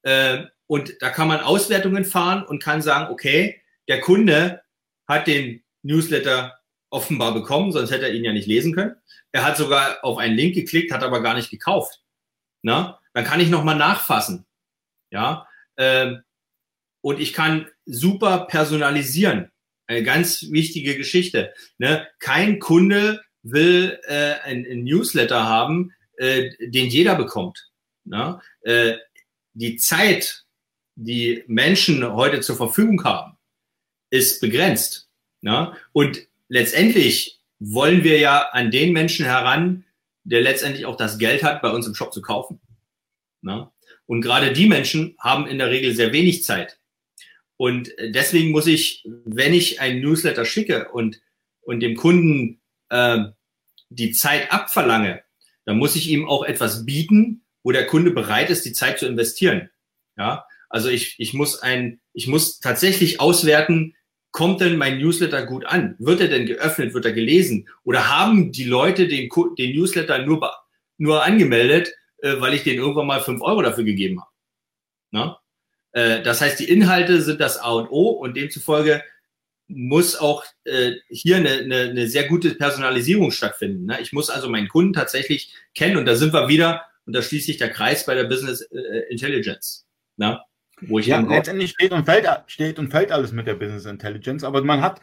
Äh, und da kann man Auswertungen fahren und kann sagen, okay, der Kunde hat den Newsletter offenbar bekommen, sonst hätte er ihn ja nicht lesen können. Er hat sogar auf einen Link geklickt, hat aber gar nicht gekauft. Na, dann kann ich nochmal nachfassen. Ja, ähm, und ich kann super personalisieren. Eine ganz wichtige Geschichte. Ne? Kein Kunde will äh, ein, ein Newsletter haben, äh, den jeder bekommt. Ne? Äh, die Zeit, die Menschen heute zur Verfügung haben, ist begrenzt. Ne? Und letztendlich wollen wir ja an den Menschen heran, der letztendlich auch das Geld hat, bei uns im Shop zu kaufen. Ne? Und gerade die Menschen haben in der Regel sehr wenig Zeit. Und deswegen muss ich, wenn ich einen Newsletter schicke und, und dem Kunden äh, die Zeit abverlange, dann muss ich ihm auch etwas bieten, wo der Kunde bereit ist, die Zeit zu investieren. Ja, also ich, ich muss ein, ich muss tatsächlich auswerten, kommt denn mein Newsletter gut an? Wird er denn geöffnet? Wird er gelesen? Oder haben die Leute den, den Newsletter nur, nur angemeldet, äh, weil ich denen irgendwann mal fünf Euro dafür gegeben habe? Na? Äh, das heißt, die Inhalte sind das A und O und demzufolge muss auch äh, hier eine, eine, eine sehr gute Personalisierung stattfinden. Ne? Ich muss also meinen Kunden tatsächlich kennen und da sind wir wieder und da schließt sich der Kreis bei der Business äh, Intelligence. Ne? Wo ich ja, letztendlich steht und, fällt, steht und fällt alles mit der Business Intelligence, aber man hat,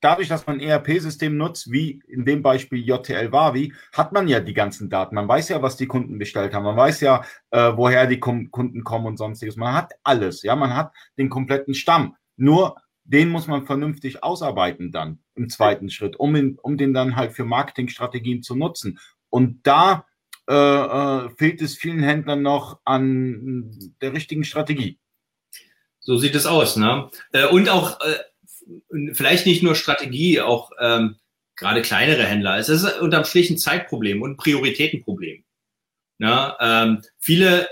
dadurch, dass man ERP-System nutzt, wie in dem Beispiel JTL Wavi, hat man ja die ganzen Daten. Man weiß ja, was die Kunden bestellt haben. Man weiß ja, äh, woher die Kunden kommen und sonstiges. Man hat alles. Ja, man hat den kompletten Stamm. Nur den muss man vernünftig ausarbeiten dann. im zweiten Schritt, um, ihn, um den dann halt für Marketingstrategien zu nutzen. Und da äh, äh, fehlt es vielen Händlern noch an der richtigen Strategie. So sieht es aus, ne? Äh, und auch äh, vielleicht nicht nur Strategie, auch ähm, gerade kleinere Händler. Es ist unterm Strich ein Zeitproblem und ein Prioritätenproblem. Ne? Ähm, viele,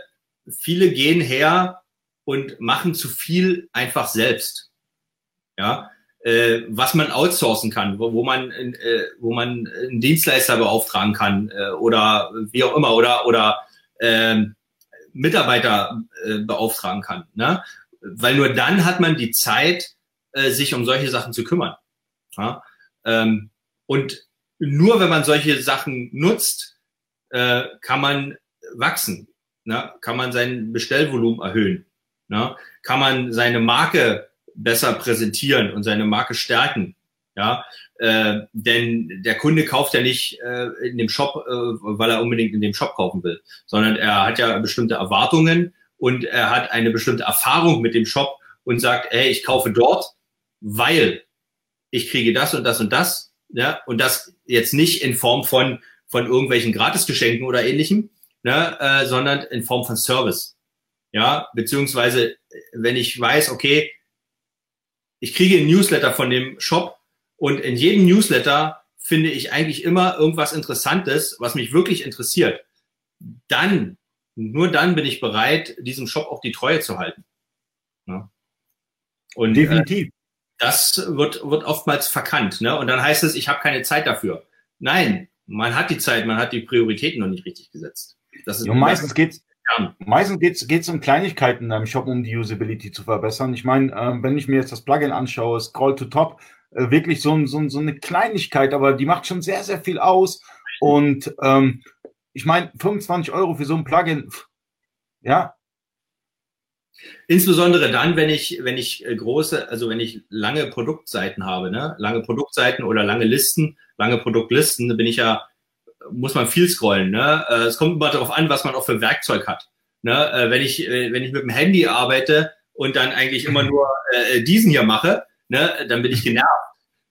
viele gehen her und machen zu viel einfach selbst. Ja, äh, was man outsourcen kann, wo, wo man äh, wo man einen Dienstleister beauftragen kann äh, oder wie auch immer oder oder äh, Mitarbeiter äh, beauftragen kann, ne? Weil nur dann hat man die Zeit, äh, sich um solche Sachen zu kümmern. Ja? Ähm, und nur wenn man solche Sachen nutzt, äh, kann man wachsen, ne? kann man sein Bestellvolumen erhöhen, ne? kann man seine Marke besser präsentieren und seine Marke stärken. Ja, äh, denn der Kunde kauft ja nicht äh, in dem Shop, äh, weil er unbedingt in dem Shop kaufen will, sondern er hat ja bestimmte Erwartungen und er hat eine bestimmte Erfahrung mit dem Shop und sagt, hey, ich kaufe dort, weil ich kriege das und das und das, ja, und das jetzt nicht in Form von von irgendwelchen Gratisgeschenken oder ähnlichem, ne, äh, sondern in Form von Service, ja, beziehungsweise wenn ich weiß, okay, ich kriege ein Newsletter von dem Shop und in jedem Newsletter finde ich eigentlich immer irgendwas Interessantes, was mich wirklich interessiert. Dann, nur dann bin ich bereit, diesem Shop auch die Treue zu halten. Ja. Und, Definitiv. Äh, das wird, wird oftmals verkannt. Ne? Und dann heißt es, ich habe keine Zeit dafür. Nein, man hat die Zeit, man hat die Prioritäten noch nicht richtig gesetzt. Das ist ja, meistens geht's ja. Meistens geht es um Kleinigkeiten im Shop, um die Usability zu verbessern. Ich meine, äh, wenn ich mir jetzt das Plugin anschaue, Scroll to Top, äh, wirklich so, so, so eine Kleinigkeit, aber die macht schon sehr, sehr viel aus. Und ähm, ich meine, 25 Euro für so ein Plugin, ja. Insbesondere dann, wenn ich, wenn ich äh, große, also wenn ich lange Produktseiten habe, ne? lange Produktseiten oder lange Listen, lange Produktlisten, da bin ich ja muss man viel scrollen. Ne? Äh, es kommt immer darauf an, was man auch für Werkzeug hat. Ne? Äh, wenn, ich, äh, wenn ich mit dem Handy arbeite und dann eigentlich immer mhm. nur äh, diesen hier mache, ne? dann bin ich mhm. genervt.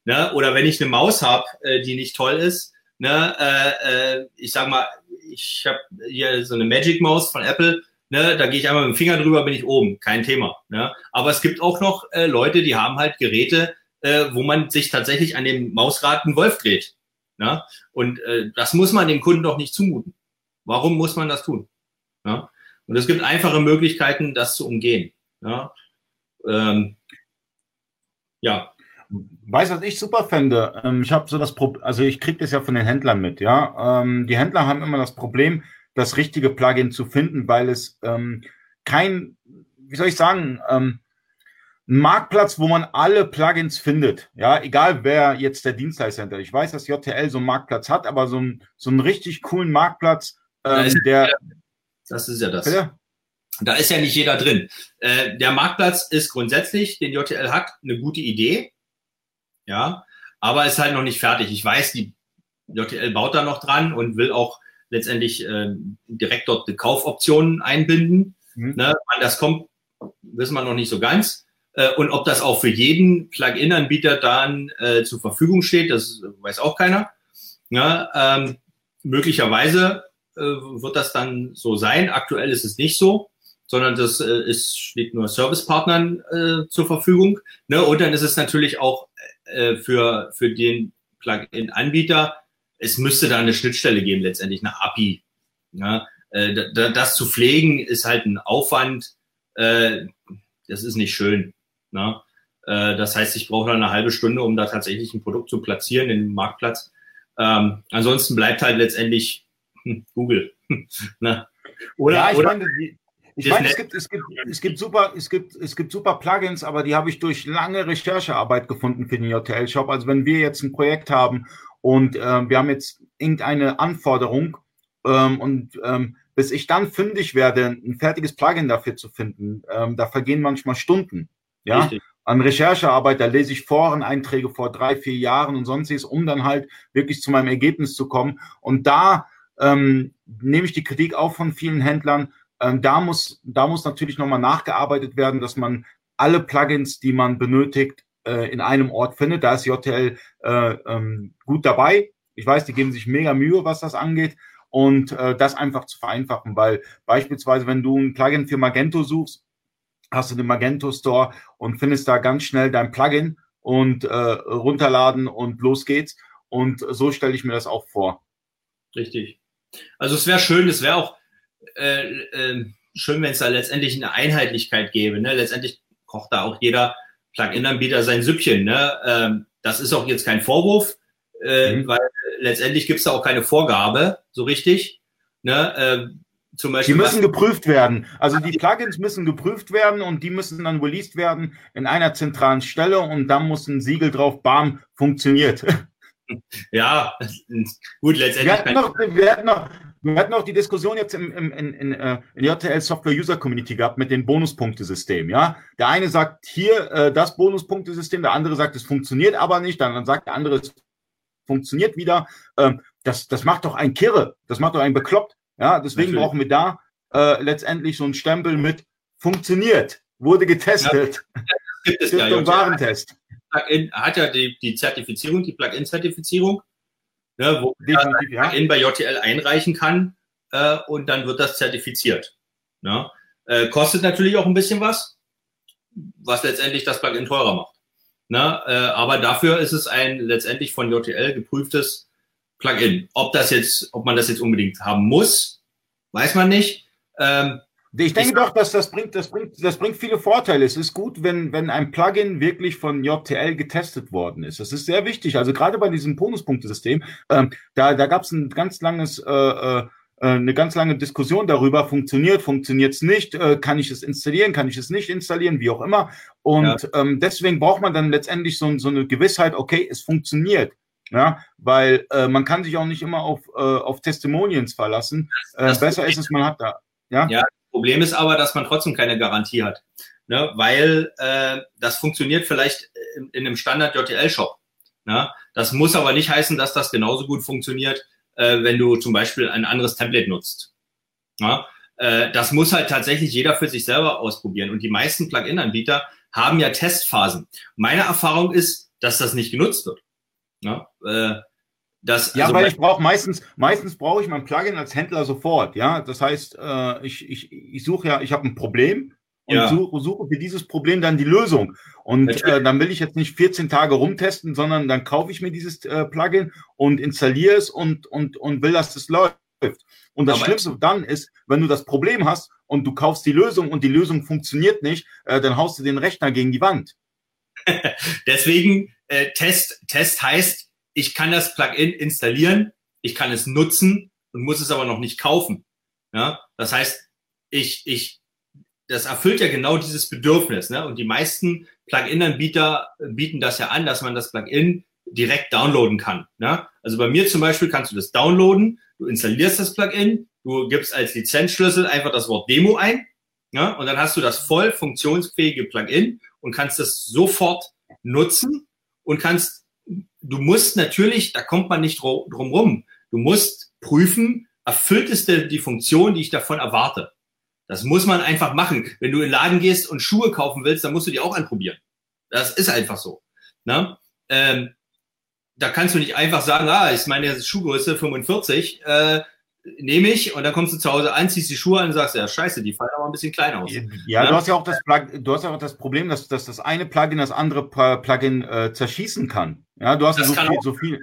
Ne? Oder wenn ich eine Maus habe, äh, die nicht toll ist, ne? äh, äh, ich sag mal, ich habe hier so eine Magic Maus von Apple, ne? da gehe ich einmal mit dem Finger drüber, bin ich oben, kein Thema. Ne? Aber es gibt auch noch äh, Leute, die haben halt Geräte, äh, wo man sich tatsächlich an dem Mausrad einen Wolf dreht. Ne? Und äh, das muss man dem Kunden doch nicht zumuten. Warum muss man das tun? Ja? Und es gibt einfache Möglichkeiten, das zu umgehen. Ja. Ähm, ja. Weißt du, was ich super fände? Ähm, ich habe so das Problem, also ich kriege das ja von den Händlern mit, ja. Ähm, die Händler haben immer das Problem, das richtige Plugin zu finden, weil es ähm, kein, wie soll ich sagen, ähm, ein Marktplatz, wo man alle Plugins findet. Ja, egal wer jetzt der Dienstleister hinter. Ich weiß, dass JTL so einen Marktplatz hat, aber so, ein, so einen richtig coolen Marktplatz, ähm, der. Das ist ja das. Bitte? Da ist ja nicht jeder drin. Äh, der Marktplatz ist grundsätzlich, den JTL hat, eine gute Idee. Ja, aber ist halt noch nicht fertig. Ich weiß, die JTL baut da noch dran und will auch letztendlich äh, direkt dort die Kaufoptionen einbinden. Mhm. Ne? Wann das kommt, wissen wir noch nicht so ganz. Äh, und ob das auch für jeden Plugin-Anbieter dann äh, zur Verfügung steht, das weiß auch keiner. Ja, ähm, möglicherweise äh, wird das dann so sein. Aktuell ist es nicht so, sondern das äh, ist, steht nur Servicepartnern äh, zur Verfügung. Ne? Und dann ist es natürlich auch äh, für, für den Plugin-Anbieter, es müsste da eine Schnittstelle geben, letztendlich eine API. Ja? Äh, das zu pflegen ist halt ein Aufwand, äh, das ist nicht schön. Ne? Äh, das heißt, ich brauche eine halbe Stunde, um da tatsächlich ein Produkt zu platzieren in den Marktplatz. Ähm, ansonsten bleibt halt letztendlich hm, Google. ne? Oder, ja, ich oder, meine, ich meine, es gibt, es gibt, es gibt super, es gibt, es gibt super Plugins, aber die habe ich durch lange Recherchearbeit gefunden für den JTL-Shop. Also wenn wir jetzt ein Projekt haben und äh, wir haben jetzt irgendeine Anforderung ähm, und ähm, bis ich dann fündig werde, ein fertiges Plugin dafür zu finden, ähm, da vergehen manchmal Stunden. Ja, Richtig. an Recherchearbeit, da lese ich Foreneinträge vor drei, vier Jahren und sonstiges, um dann halt wirklich zu meinem Ergebnis zu kommen. Und da ähm, nehme ich die Kritik auch von vielen Händlern. Ähm, da muss, da muss natürlich nochmal nachgearbeitet werden, dass man alle Plugins, die man benötigt, äh, in einem Ort findet. Da ist JTL äh, ähm, gut dabei. Ich weiß, die geben sich mega Mühe, was das angeht. Und äh, das einfach zu vereinfachen, weil beispielsweise, wenn du ein Plugin für Magento suchst, hast du den Magento Store und findest da ganz schnell dein Plugin und äh, runterladen und los geht's. Und so stelle ich mir das auch vor. Richtig. Also es wäre schön, es wäre auch äh, äh, schön, wenn es da letztendlich eine Einheitlichkeit gäbe. Ne? Letztendlich kocht da auch jeder Plugin-Anbieter sein Süppchen. Ne? Ähm, das ist auch jetzt kein Vorwurf, äh, mhm. weil letztendlich gibt es da auch keine Vorgabe, so richtig. Ne? Äh, zum Beispiel, die müssen geprüft werden. Also die Plugins müssen geprüft werden und die müssen dann released werden in einer zentralen Stelle und dann muss ein Siegel drauf, bam, funktioniert. Ja, gut, letztendlich. Wir hatten noch, wir hatten noch, wir hatten auch die Diskussion jetzt im, im, in, in, äh, in JTL Software User Community gehabt mit dem Bonuspunktesystem. Ja, der eine sagt hier äh, das Bonuspunktesystem, der andere sagt, es funktioniert aber nicht, dann, dann sagt der andere, es funktioniert wieder. Ähm, das, das macht doch ein Kirre, das macht doch ein bekloppt. Ja, deswegen Natürlich. brauchen wir da äh, letztendlich so einen Stempel mit funktioniert, wurde getestet. Ja, gibt es ja. Warentest. Plugin hat ja die, die Zertifizierung, die Plugin-Zertifizierung, ne, wo man ja. Plugin bei JTL einreichen kann äh, und dann wird das zertifiziert. Ne? Äh, kostet natürlich auch ein bisschen was, was letztendlich das Plugin teurer macht. Ne? Äh, aber dafür ist es ein letztendlich von JTL geprüftes Plugin. Ob das jetzt, ob man das jetzt unbedingt haben muss, weiß man nicht. Ähm, ich denke ich, doch, dass das bringt, das bringt, das bringt viele Vorteile. Es ist gut, wenn, wenn ein Plugin wirklich von JTL getestet worden ist. Das ist sehr wichtig. Also gerade bei diesem Bonuspunktesystem, ähm, da, da gab es ein ganz langes, äh, äh, eine ganz lange Diskussion darüber, funktioniert, funktioniert es nicht, äh, kann ich es installieren, kann ich es nicht installieren, wie auch immer. Und ja. ähm, deswegen braucht man dann letztendlich so, so eine Gewissheit, okay, es funktioniert. Ja, weil äh, man kann sich auch nicht immer auf, äh, auf Testimonials verlassen. Äh, besser ist es, man hat da. Ja, ja Problem ist aber, dass man trotzdem keine Garantie hat, ne? weil äh, das funktioniert vielleicht in, in einem Standard JTL-Shop. Ne? Das muss aber nicht heißen, dass das genauso gut funktioniert, äh, wenn du zum Beispiel ein anderes Template nutzt. Ne? Äh, das muss halt tatsächlich jeder für sich selber ausprobieren. Und die meisten Plugin-Anbieter haben ja Testphasen. Meine Erfahrung ist, dass das nicht genutzt wird. Ne? Äh, das, ja, also weil ich brauche meistens, meistens brauche ich mein Plugin als Händler sofort. Ja, das heißt, äh, ich, ich, ich suche ja, ich habe ein Problem und ja. suche, suche für dieses Problem dann die Lösung. Und äh, dann will ich jetzt nicht 14 Tage rumtesten, sondern dann kaufe ich mir dieses äh, Plugin und installiere es und, und, und will, dass das läuft. Und das Aber Schlimmste dann ist, wenn du das Problem hast und du kaufst die Lösung und die Lösung funktioniert nicht, äh, dann haust du den Rechner gegen die Wand. Deswegen äh, Test, Test heißt, ich kann das Plugin installieren, ich kann es nutzen und muss es aber noch nicht kaufen. Ja, das heißt, ich, ich, das erfüllt ja genau dieses Bedürfnis. Ne? Und die meisten Plugin-Anbieter bieten das ja an, dass man das Plugin direkt downloaden kann. Ne? Also bei mir zum Beispiel kannst du das downloaden, du installierst das Plugin, du gibst als Lizenzschlüssel einfach das Wort Demo ein ne? und dann hast du das voll funktionsfähige Plugin und kannst es sofort nutzen und kannst du musst natürlich, da kommt man nicht drum rum, du musst prüfen, erfüllt es denn die Funktion, die ich davon erwarte. Das muss man einfach machen. Wenn du in den Laden gehst und Schuhe kaufen willst, dann musst du die auch anprobieren. Das ist einfach so. Ne? Ähm, da kannst du nicht einfach sagen, ah, ist meine Schuhgröße 45, äh, nehme ich und dann kommst du zu Hause an, ziehst die Schuhe an und sagst, ja, scheiße, die fallen aber ein bisschen klein aus. Ja, ja, du hast ja auch das Plug du hast ja auch das Problem, dass, dass das eine Plugin das andere Plugin äh, zerschießen kann. Ja, du hast das so viel, so viel.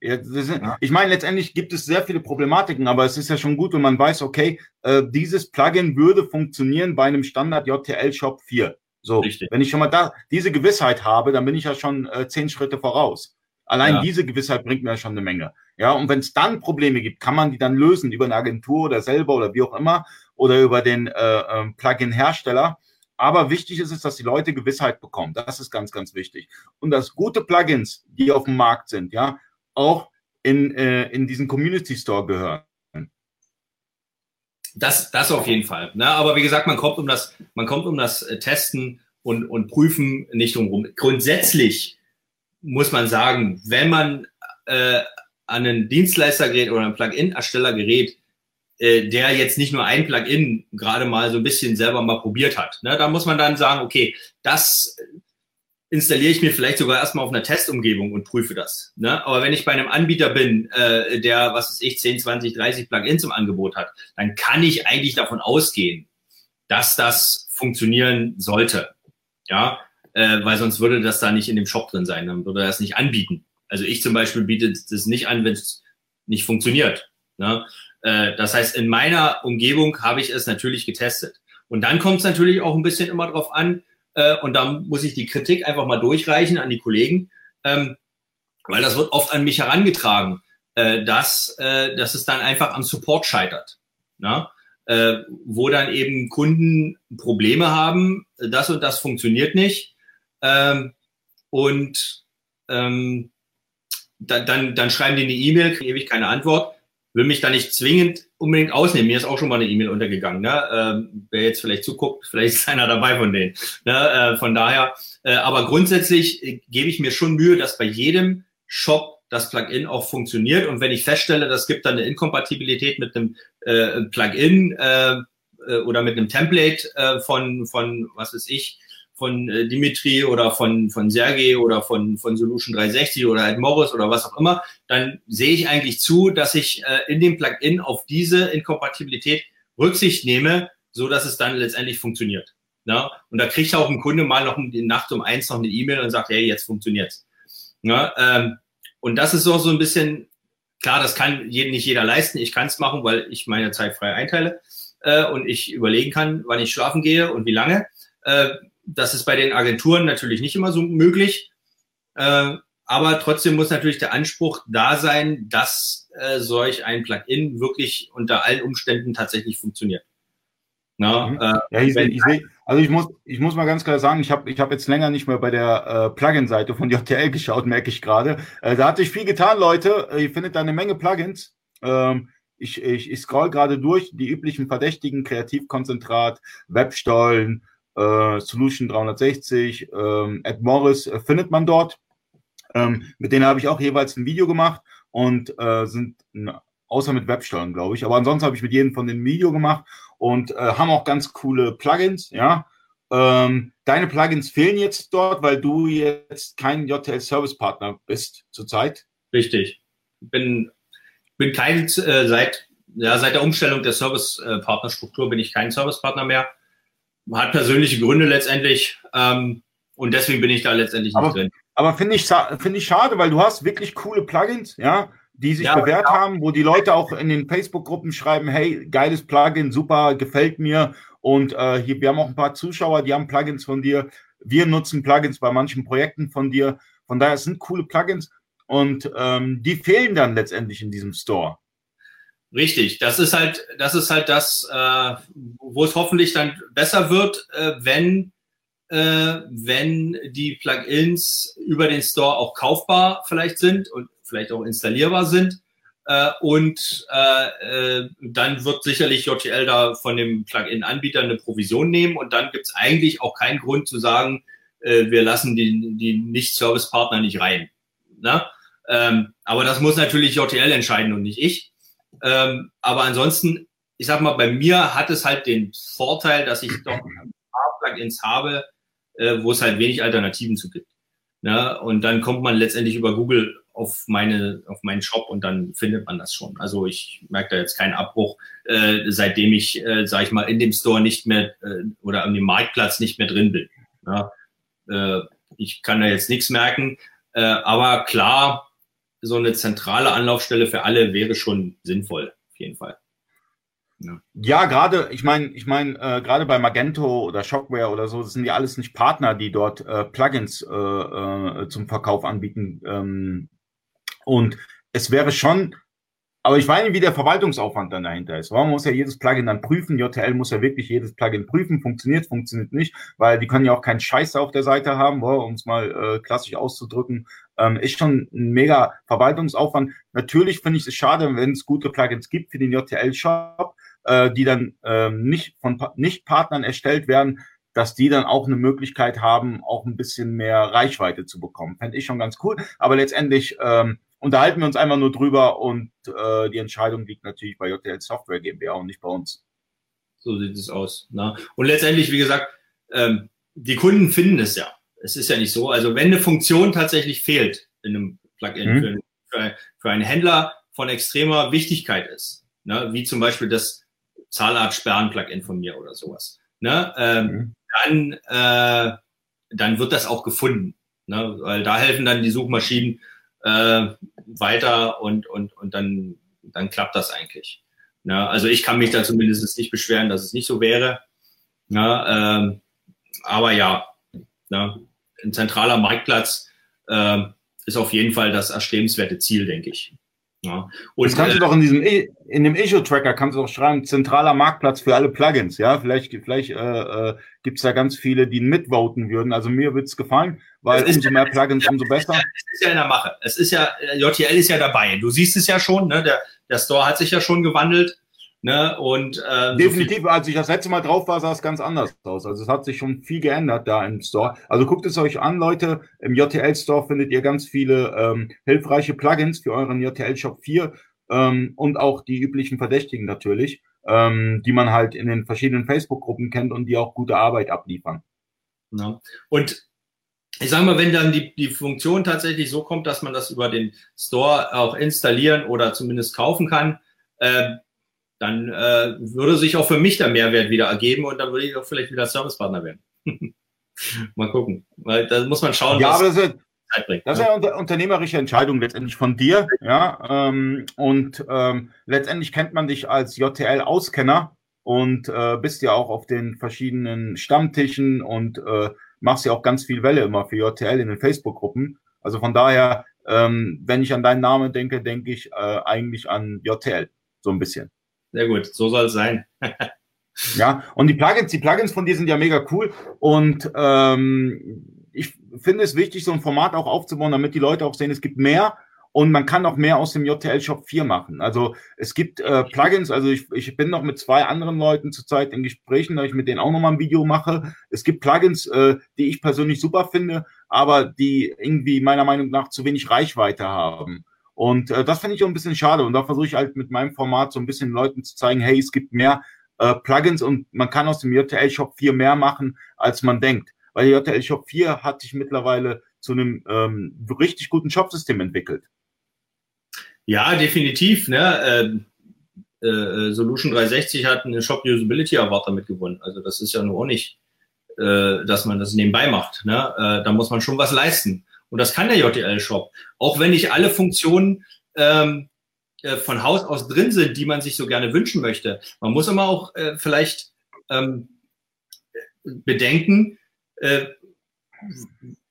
Ja, ja. Ich meine, letztendlich gibt es sehr viele Problematiken, aber es ist ja schon gut, wenn man weiß, okay, äh, dieses Plugin würde funktionieren bei einem Standard JTL Shop 4. So, Richtig. wenn ich schon mal da diese Gewissheit habe, dann bin ich ja schon äh, zehn Schritte voraus. Allein ja. diese Gewissheit bringt mir schon eine Menge. Ja, und wenn es dann Probleme gibt, kann man die dann lösen über eine Agentur oder selber oder wie auch immer oder über den äh, äh, Plugin-Hersteller. Aber wichtig ist es, dass die Leute Gewissheit bekommen. Das ist ganz, ganz wichtig. Und dass gute Plugins, die auf dem Markt sind, ja, auch in, äh, in diesen Community Store gehören. Das, das auf jeden Fall. Ne? Aber wie gesagt, man kommt um das, man kommt um das äh, Testen und, und Prüfen nicht drumherum. Grundsätzlich muss man sagen, wenn man äh, an einen Dienstleister gerät oder einen Plugin-Ersteller gerät, äh, der jetzt nicht nur ein Plugin gerade mal so ein bisschen selber mal probiert hat. Ne? Da muss man dann sagen, okay, das installiere ich mir vielleicht sogar erstmal auf einer Testumgebung und prüfe das. Ne? Aber wenn ich bei einem Anbieter bin, äh, der, was weiß ich, 10, 20, 30 Plugins im Angebot hat, dann kann ich eigentlich davon ausgehen, dass das funktionieren sollte. Ja, äh, weil sonst würde das da nicht in dem Shop drin sein, dann würde er das nicht anbieten. Also ich zum Beispiel biete das nicht an, wenn es nicht funktioniert. Ne? Äh, das heißt, in meiner Umgebung habe ich es natürlich getestet. Und dann kommt es natürlich auch ein bisschen immer drauf an, äh, und da muss ich die Kritik einfach mal durchreichen an die Kollegen, ähm, weil das wird oft an mich herangetragen, äh, dass, äh, dass es dann einfach am Support scheitert. Na? Äh, wo dann eben Kunden Probleme haben, das und das funktioniert nicht. Ähm, und ähm, da, dann, dann schreiben die eine E-Mail, kriege ewig keine Antwort will mich da nicht zwingend unbedingt ausnehmen. Mir ist auch schon mal eine E-Mail untergegangen. Ne? Ähm, wer jetzt vielleicht zuguckt, vielleicht ist einer dabei von denen. Ne? Äh, von daher, äh, aber grundsätzlich äh, gebe ich mir schon Mühe, dass bei jedem Shop das Plugin auch funktioniert. Und wenn ich feststelle, das gibt dann eine Inkompatibilität mit einem äh, Plugin äh, äh, oder mit einem Template äh, von, von, was weiß ich, von äh, Dimitri oder von, von Sergei oder von, von Solution 360 oder Ed Morris oder was auch immer, dann sehe ich eigentlich zu, dass ich äh, in dem Plugin auf diese Inkompatibilität Rücksicht nehme, so dass es dann letztendlich funktioniert. Ja? Und da kriegt auch ein Kunde mal noch die Nacht um eins noch eine E-Mail und sagt, hey, jetzt funktioniert's. Ja? Ähm, und das ist auch so ein bisschen, klar, das kann nicht jeder leisten. Ich kann es machen, weil ich meine Zeit frei einteile äh, und ich überlegen kann, wann ich schlafen gehe und wie lange. Äh, das ist bei den Agenturen natürlich nicht immer so möglich. Äh, aber trotzdem muss natürlich der Anspruch da sein, dass äh, solch ein Plugin wirklich unter allen Umständen tatsächlich funktioniert. Na, mhm. äh, ja, ich sehe, ich seh, also ich muss, ich muss mal ganz klar sagen, ich habe ich hab jetzt länger nicht mehr bei der äh, Plugin-Seite von JTL geschaut, merke ich gerade. Äh, da hat sich viel getan, Leute. Ihr findet da eine Menge Plugins. Ähm, ich, ich, ich scroll gerade durch die üblichen Verdächtigen, Kreativkonzentrat, Webstollen, äh, Solution 360, ähm, Ed Morris äh, findet man dort. Ähm, mit denen habe ich auch jeweils ein Video gemacht und äh, sind, na, außer mit Websteuern, glaube ich, aber ansonsten habe ich mit jedem von den Video gemacht und äh, haben auch ganz coole Plugins, ja. Ähm, deine Plugins fehlen jetzt dort, weil du jetzt kein JTL Service Partner bist zurzeit. Richtig. Bin, bin kein, äh, seit, ja, seit der Umstellung der Service Partnerstruktur bin ich kein Service Partner mehr hat persönliche Gründe letztendlich ähm, und deswegen bin ich da letztendlich aber, nicht drin. Aber finde ich, finde ich schade, weil du hast wirklich coole Plugins, ja, die sich ja, bewährt ja. haben, wo die Leute auch in den Facebook-Gruppen schreiben, hey, geiles Plugin, super, gefällt mir. Und äh, hier, wir haben auch ein paar Zuschauer, die haben Plugins von dir. Wir nutzen Plugins bei manchen Projekten von dir. Von daher sind coole Plugins und ähm, die fehlen dann letztendlich in diesem Store. Richtig, das ist halt, das ist halt das, äh, wo es hoffentlich dann besser wird, äh, wenn, äh, wenn die Plugins über den Store auch kaufbar vielleicht sind und vielleicht auch installierbar sind. Äh, und äh, äh, dann wird sicherlich JTL da von dem Plugin-Anbieter eine Provision nehmen und dann gibt es eigentlich auch keinen Grund zu sagen, äh, wir lassen die, die Nicht-Service-Partner nicht rein. Ne? Ähm, aber das muss natürlich JTL entscheiden und nicht ich. Ähm, aber ansonsten, ich sag mal, bei mir hat es halt den Vorteil, dass ich doch ein paar Plugins habe, äh, wo es halt wenig Alternativen zu gibt. Ne? Und dann kommt man letztendlich über Google auf meine auf meinen Shop und dann findet man das schon. Also ich merke da jetzt keinen Abbruch, äh, seitdem ich, äh, sage ich mal, in dem Store nicht mehr äh, oder an dem Marktplatz nicht mehr drin bin. Ja? Äh, ich kann da jetzt nichts merken, äh, aber klar, so eine zentrale Anlaufstelle für alle wäre schon sinnvoll, auf jeden Fall. Ja, ja gerade, ich meine, ich meine, äh, gerade bei Magento oder Shockware oder so, das sind ja alles nicht Partner, die dort äh, Plugins äh, äh, zum Verkauf anbieten. Ähm, und es wäre schon aber ich weiß nicht, wie der Verwaltungsaufwand dann dahinter ist. Man muss ja jedes Plugin dann prüfen. JTL muss ja wirklich jedes Plugin prüfen. Funktioniert, funktioniert nicht, weil die können ja auch keinen Scheiß auf der Seite haben, um es mal äh, klassisch auszudrücken. Ähm, ist schon ein mega Verwaltungsaufwand. Natürlich finde ich es schade, wenn es gute Plugins gibt für den JTL-Shop, äh, die dann ähm, nicht von pa nicht Partnern erstellt werden, dass die dann auch eine Möglichkeit haben, auch ein bisschen mehr Reichweite zu bekommen. Fände ich schon ganz cool. Aber letztendlich ähm, unterhalten wir uns einfach nur drüber und äh, die Entscheidung liegt natürlich bei JTL Software GmbH und nicht bei uns. So sieht es aus. Na? Und letztendlich, wie gesagt, ähm, die Kunden finden es ja. Es ist ja nicht so. Also wenn eine Funktion tatsächlich fehlt in einem Plugin mhm. für, für, einen Händler von extremer Wichtigkeit ist, ne, wie zum Beispiel das Zahlart-Sperren-Plugin von mir oder sowas, ne, ähm, mhm. dann, äh, dann wird das auch gefunden. Ne, weil da helfen dann die Suchmaschinen äh, weiter und, und, und dann, dann klappt das eigentlich. Ne, also ich kann mich da zumindest nicht beschweren, dass es nicht so wäre. Ne, ähm, aber ja, ne, ein zentraler Marktplatz äh, ist auf jeden Fall das erstrebenswerte Ziel, denke ich. Ja. Und das kannst äh, du doch in diesem in dem Issue-Tracker kannst du doch schreiben, zentraler Marktplatz für alle Plugins. Ja, vielleicht, vielleicht äh, äh, gibt es da ganz viele, die mitvoten würden. Also mir wird es gefallen, weil umso ja, mehr Plugins, ja, umso besser. Es ist ja in der Mache. Es ist ja, JTL ist ja dabei. Du siehst es ja schon, ne? Der, der Store hat sich ja schon gewandelt. Ne? Und, äh, Definitiv, so als ich das letzte Mal drauf war, sah es ganz anders aus. Also es hat sich schon viel geändert da im Store. Also guckt es euch an, Leute. Im JTL Store findet ihr ganz viele ähm, hilfreiche Plugins für euren JTL Shop 4 ähm, und auch die üblichen Verdächtigen natürlich, ähm, die man halt in den verschiedenen Facebook-Gruppen kennt und die auch gute Arbeit abliefern. Ja. Und ich sage mal, wenn dann die, die Funktion tatsächlich so kommt, dass man das über den Store auch installieren oder zumindest kaufen kann, äh, dann äh, würde sich auch für mich der Mehrwert wieder ergeben und dann würde ich auch vielleicht wieder Servicepartner werden. Mal gucken. Weil da muss man schauen, ja, was das ist, Zeit bringt. Das ist ja eine unternehmerische Entscheidung letztendlich von dir. Ja, ähm, und ähm, letztendlich kennt man dich als JTL-Auskenner und äh, bist ja auch auf den verschiedenen Stammtischen und äh, machst ja auch ganz viel Welle immer für JTL in den Facebook-Gruppen. Also von daher, ähm, wenn ich an deinen Namen denke, denke ich äh, eigentlich an JTL. So ein bisschen. Sehr gut, so soll es sein. ja, und die Plugins, die Plugins von dir sind ja mega cool. Und ähm, ich finde es wichtig, so ein Format auch aufzubauen, damit die Leute auch sehen, es gibt mehr und man kann auch mehr aus dem JTL Shop 4 machen. Also es gibt äh, Plugins, also ich, ich bin noch mit zwei anderen Leuten zurzeit in Gesprächen, da ich mit denen auch nochmal ein Video mache. Es gibt Plugins, äh, die ich persönlich super finde, aber die irgendwie meiner Meinung nach zu wenig Reichweite haben. Und äh, das finde ich auch ein bisschen schade. Und da versuche ich halt mit meinem Format so ein bisschen Leuten zu zeigen, hey, es gibt mehr äh, Plugins und man kann aus dem JTL Shop 4 mehr machen, als man denkt. Weil der JTL Shop 4 hat sich mittlerweile zu einem ähm, richtig guten Shopsystem entwickelt. Ja, definitiv. Ne? Ähm, äh, äh, Solution 360 hat eine Shop Usability Award damit gewonnen. Also das ist ja nur auch nicht, äh, dass man das nebenbei macht. Ne? Äh, da muss man schon was leisten. Und das kann der JTL-Shop. Auch wenn nicht alle Funktionen ähm, äh, von Haus aus drin sind, die man sich so gerne wünschen möchte. Man muss immer auch äh, vielleicht ähm, bedenken, äh,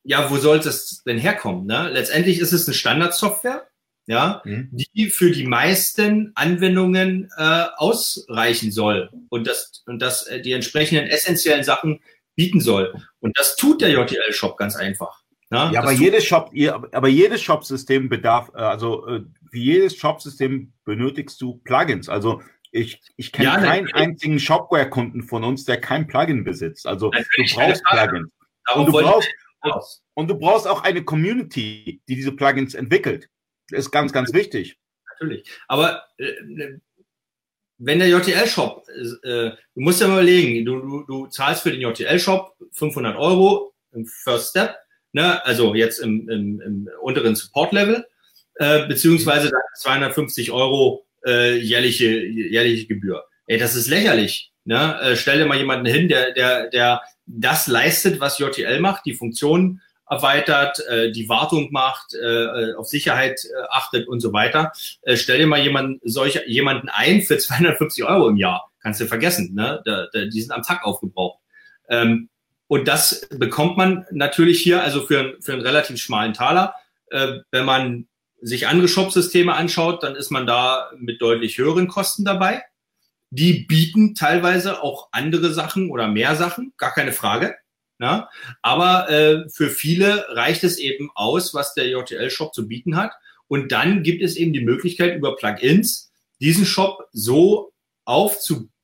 ja, wo soll das denn herkommen? Ne? Letztendlich ist es eine Standardsoftware, ja, mhm. die für die meisten Anwendungen äh, ausreichen soll und das und das äh, die entsprechenden essentiellen Sachen bieten soll. Und das tut der JTL-Shop ganz einfach. Ja, ja aber jedes Shop, aber jedes Shop-System bedarf, äh, also äh, wie jedes Shop-System benötigst du Plugins. Also ich, ich kenne ja, keinen einzigen Shopware-Kunden von uns, der kein Plugin besitzt. Also du brauchst Plugins. Und du brauchst, und du brauchst auch eine Community, die diese Plugins entwickelt. Das ist ganz, ganz wichtig. Natürlich. Aber äh, wenn der JTL-Shop, äh, du musst ja mal überlegen, du, du, du zahlst für den JTL-Shop 500 Euro im First Step ne, also jetzt im, im, im unteren Support-Level, äh, beziehungsweise 250 Euro äh, jährliche, jährliche Gebühr. Ey, das ist lächerlich. Ne? Äh, stell dir mal jemanden hin, der, der, der das leistet, was JTL macht, die Funktionen erweitert, äh, die Wartung macht, äh, auf Sicherheit äh, achtet und so weiter. Äh, stell dir mal jemanden, solch, jemanden ein für 250 Euro im Jahr. Kannst du vergessen, ne? Da, da, die sind am Tag aufgebraucht. Ähm, und das bekommt man natürlich hier also für, für einen relativ schmalen Taler. Äh, wenn man sich andere Shopsysteme anschaut, dann ist man da mit deutlich höheren Kosten dabei. Die bieten teilweise auch andere Sachen oder mehr Sachen, gar keine Frage. Ja? Aber äh, für viele reicht es eben aus, was der JTL-Shop zu bieten hat. Und dann gibt es eben die Möglichkeit, über Plugins diesen Shop so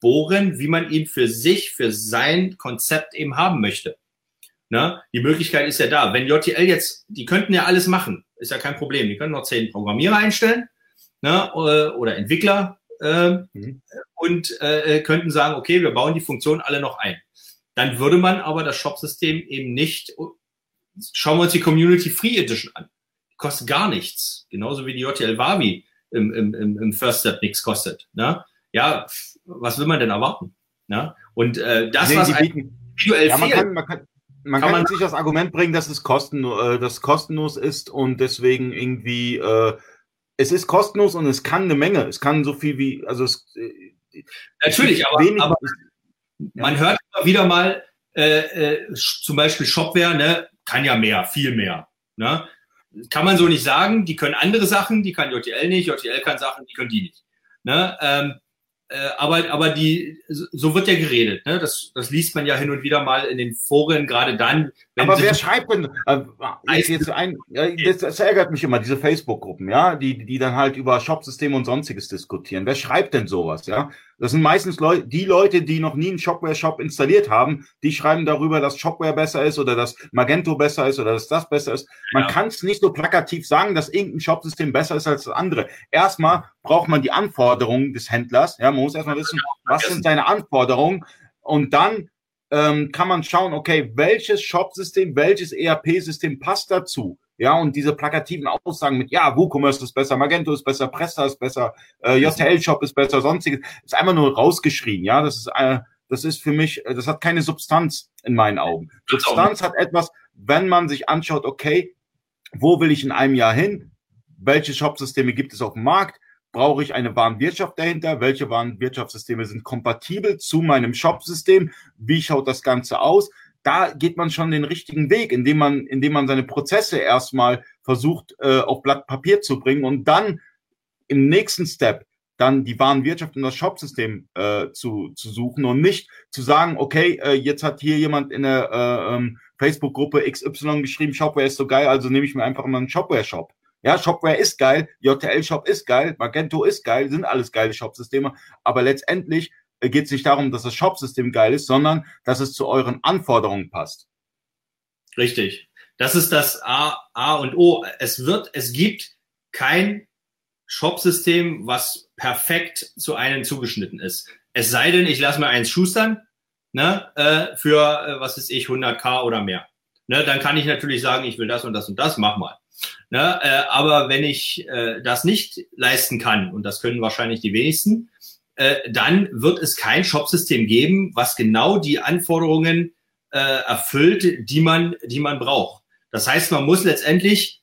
aufzubohren, wie man ihn für sich, für sein Konzept eben haben möchte. Ne? Die Möglichkeit ist ja da. Wenn JTL jetzt, die könnten ja alles machen, ist ja kein Problem. Die können noch zehn Programmierer einstellen ne? oder Entwickler äh, mhm. und äh, könnten sagen, okay, wir bauen die Funktion alle noch ein. Dann würde man aber das Shop-System eben nicht schauen wir uns die Community Free Edition an. Die kostet gar nichts. Genauso wie die JTL Wavi im, im, im First Step nichts kostet. Ne? Ja, was will man denn erwarten? Ne? Und äh, das, Nee, was individuell Ja, man fehlt, kann, man kann, man Kann kann man- sich das Argument bringen, dass es kosten, äh, dass kostenlos ist und deswegen irgendwie, äh, es ist kostenlos und es kann eine Menge. Es kann so viel wie, also es, äh, natürlich, aber, wenig, aber man hört immer wieder mal, äh, äh, zum Beispiel Shopware, ne, kann ja mehr, viel mehr. Ne? Kann man so nicht sagen. Die können andere Sachen, die kann JTL nicht, JTL kann Sachen, die können die nicht. Ne? Ähm, äh, aber, aber die, so so wird ja geredet. Ne? Das, das liest man ja hin und wieder mal in den Foren, gerade dann, wenn aber wer schreibt denn, äh, jetzt, jetzt ein, äh, das, das ärgert mich immer, diese Facebook-Gruppen, ja, die, die dann halt über Shopsysteme und sonstiges diskutieren. Wer schreibt denn sowas, ja? Das sind meistens Leute, die Leute, die noch nie einen Shopware-Shop installiert haben, die schreiben darüber, dass Shopware besser ist oder dass Magento besser ist oder dass das besser ist. Man Ja. kann es nicht so plakativ sagen, dass irgendein Shopsystem besser ist als das andere. Erstmal braucht man die Anforderungen des Händlers, ja, man muss erstmal wissen, was sind seine Anforderungen und dann ähm, kann man schauen, okay, welches Shop-System, welches ERP-System passt dazu? Ja, und diese plakativen Aussagen mit, ja, WooCommerce ist besser, Magento ist besser, Presta ist besser, äh, JTL-Shop ist besser, sonstiges, ist einfach nur rausgeschrien, ja, das ist, äh, das ist für mich, äh, das hat keine Substanz in meinen Augen. Substanz hat etwas, wenn man sich anschaut, okay, wo will ich in einem Jahr hin? Welche Shop-Systeme gibt es auf dem Markt? Brauche ich eine Warenwirtschaft dahinter? Welche Warenwirtschaftssysteme sind kompatibel zu meinem Shop-System? Wie schaut das Ganze aus? Da geht man schon den richtigen Weg, indem man, indem man seine Prozesse erstmal versucht, äh, auf Blatt Papier zu bringen und dann im nächsten Step dann die Warenwirtschaft und das Shopsystem äh, zu, zu suchen und nicht zu sagen, okay, äh, jetzt hat hier jemand in der äh, ähm, Facebook-Gruppe XY geschrieben, Shopware ist so geil, also nehme ich mir einfach mal einen Shopware-Shop. Ja, Shopware ist geil, JTL-Shop ist geil, Magento ist geil, sind alles geile Shopsysteme, aber letztendlich äh, geht es nicht darum, dass das Shopsystem geil ist, sondern dass es zu euren Anforderungen passt. Richtig. Das ist das A, A und O. Es wird, es gibt kein Shopsystem, was perfekt zu einem zugeschnitten ist. Es sei denn, ich lasse mir eins schustern, ne, äh, für, äh, was ist ich, 100k oder mehr. Ne, dann kann ich natürlich sagen, ich will das und das und das, mach mal. Ne, äh, aber wenn ich äh, das nicht leisten kann, und das können wahrscheinlich die wenigsten, äh, dann wird es kein Shopsystem geben, was genau die Anforderungen äh, erfüllt, die man, die man braucht. Das heißt, man muss letztendlich,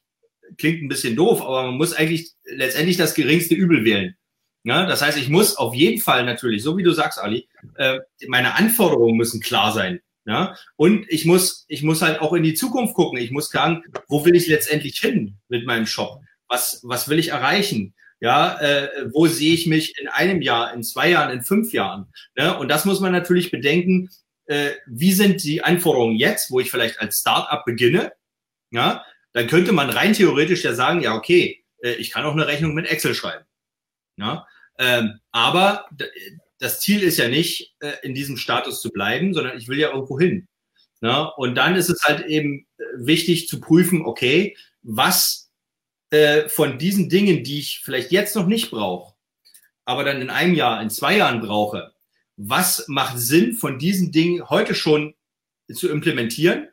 klingt ein bisschen doof, aber man muss eigentlich letztendlich das geringste Übel wählen. Ja, das heißt, ich muss auf jeden Fall natürlich, so wie du sagst, Ali, äh, meine Anforderungen müssen klar sein. Ja, und ich muss, ich muss halt auch in die Zukunft gucken. Ich muss sagen, wo will ich letztendlich hin mit meinem Shop? Was, was will ich erreichen? Ja, äh, wo sehe ich mich in einem Jahr, in zwei Jahren, in fünf Jahren? Ne? Und das muss man natürlich bedenken. Äh, wie sind die Anforderungen jetzt, wo ich vielleicht als Startup beginne? Ja, dann könnte man rein theoretisch ja sagen, ja, okay, äh, ich kann auch eine Rechnung mit Excel schreiben. Ja, ähm, aber das Ziel ist ja nicht, äh, in diesem Status zu bleiben, sondern ich will ja irgendwo hin. Ja, und dann ist es halt eben äh, wichtig zu prüfen, okay, was äh, von diesen Dingen, die ich vielleicht jetzt noch nicht brauche, aber dann in einem Jahr, in zwei Jahren brauche, was macht Sinn von diesen Dingen heute schon zu implementieren,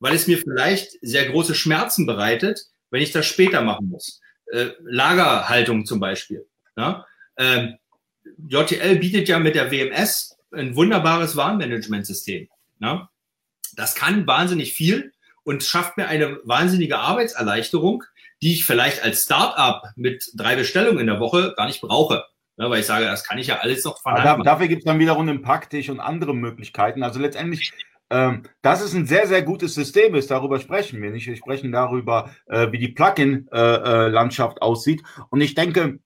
weil es mir vielleicht sehr große Schmerzen bereitet, wenn ich das später machen muss. Äh, Lagerhaltung zum Beispiel. Ja? Ähm, JTL bietet ja mit der WMS ein wunderbares Warenmanagementsystem. Ja? Das kann wahnsinnig viel und schafft mir eine wahnsinnige Arbeitserleichterung, die ich vielleicht als Startup mit drei Bestellungen in der Woche gar nicht brauche. Ja, weil ich sage, das kann ich ja alles noch machen. dafür gibt es dann wiederum den Paktisch und andere Möglichkeiten. Also letztendlich, ähm, dass es ein sehr, sehr gutes System ist, darüber sprechen wir nicht. Wir sprechen darüber, äh, wie die Plugin-Landschaft aussieht. Und ich denke,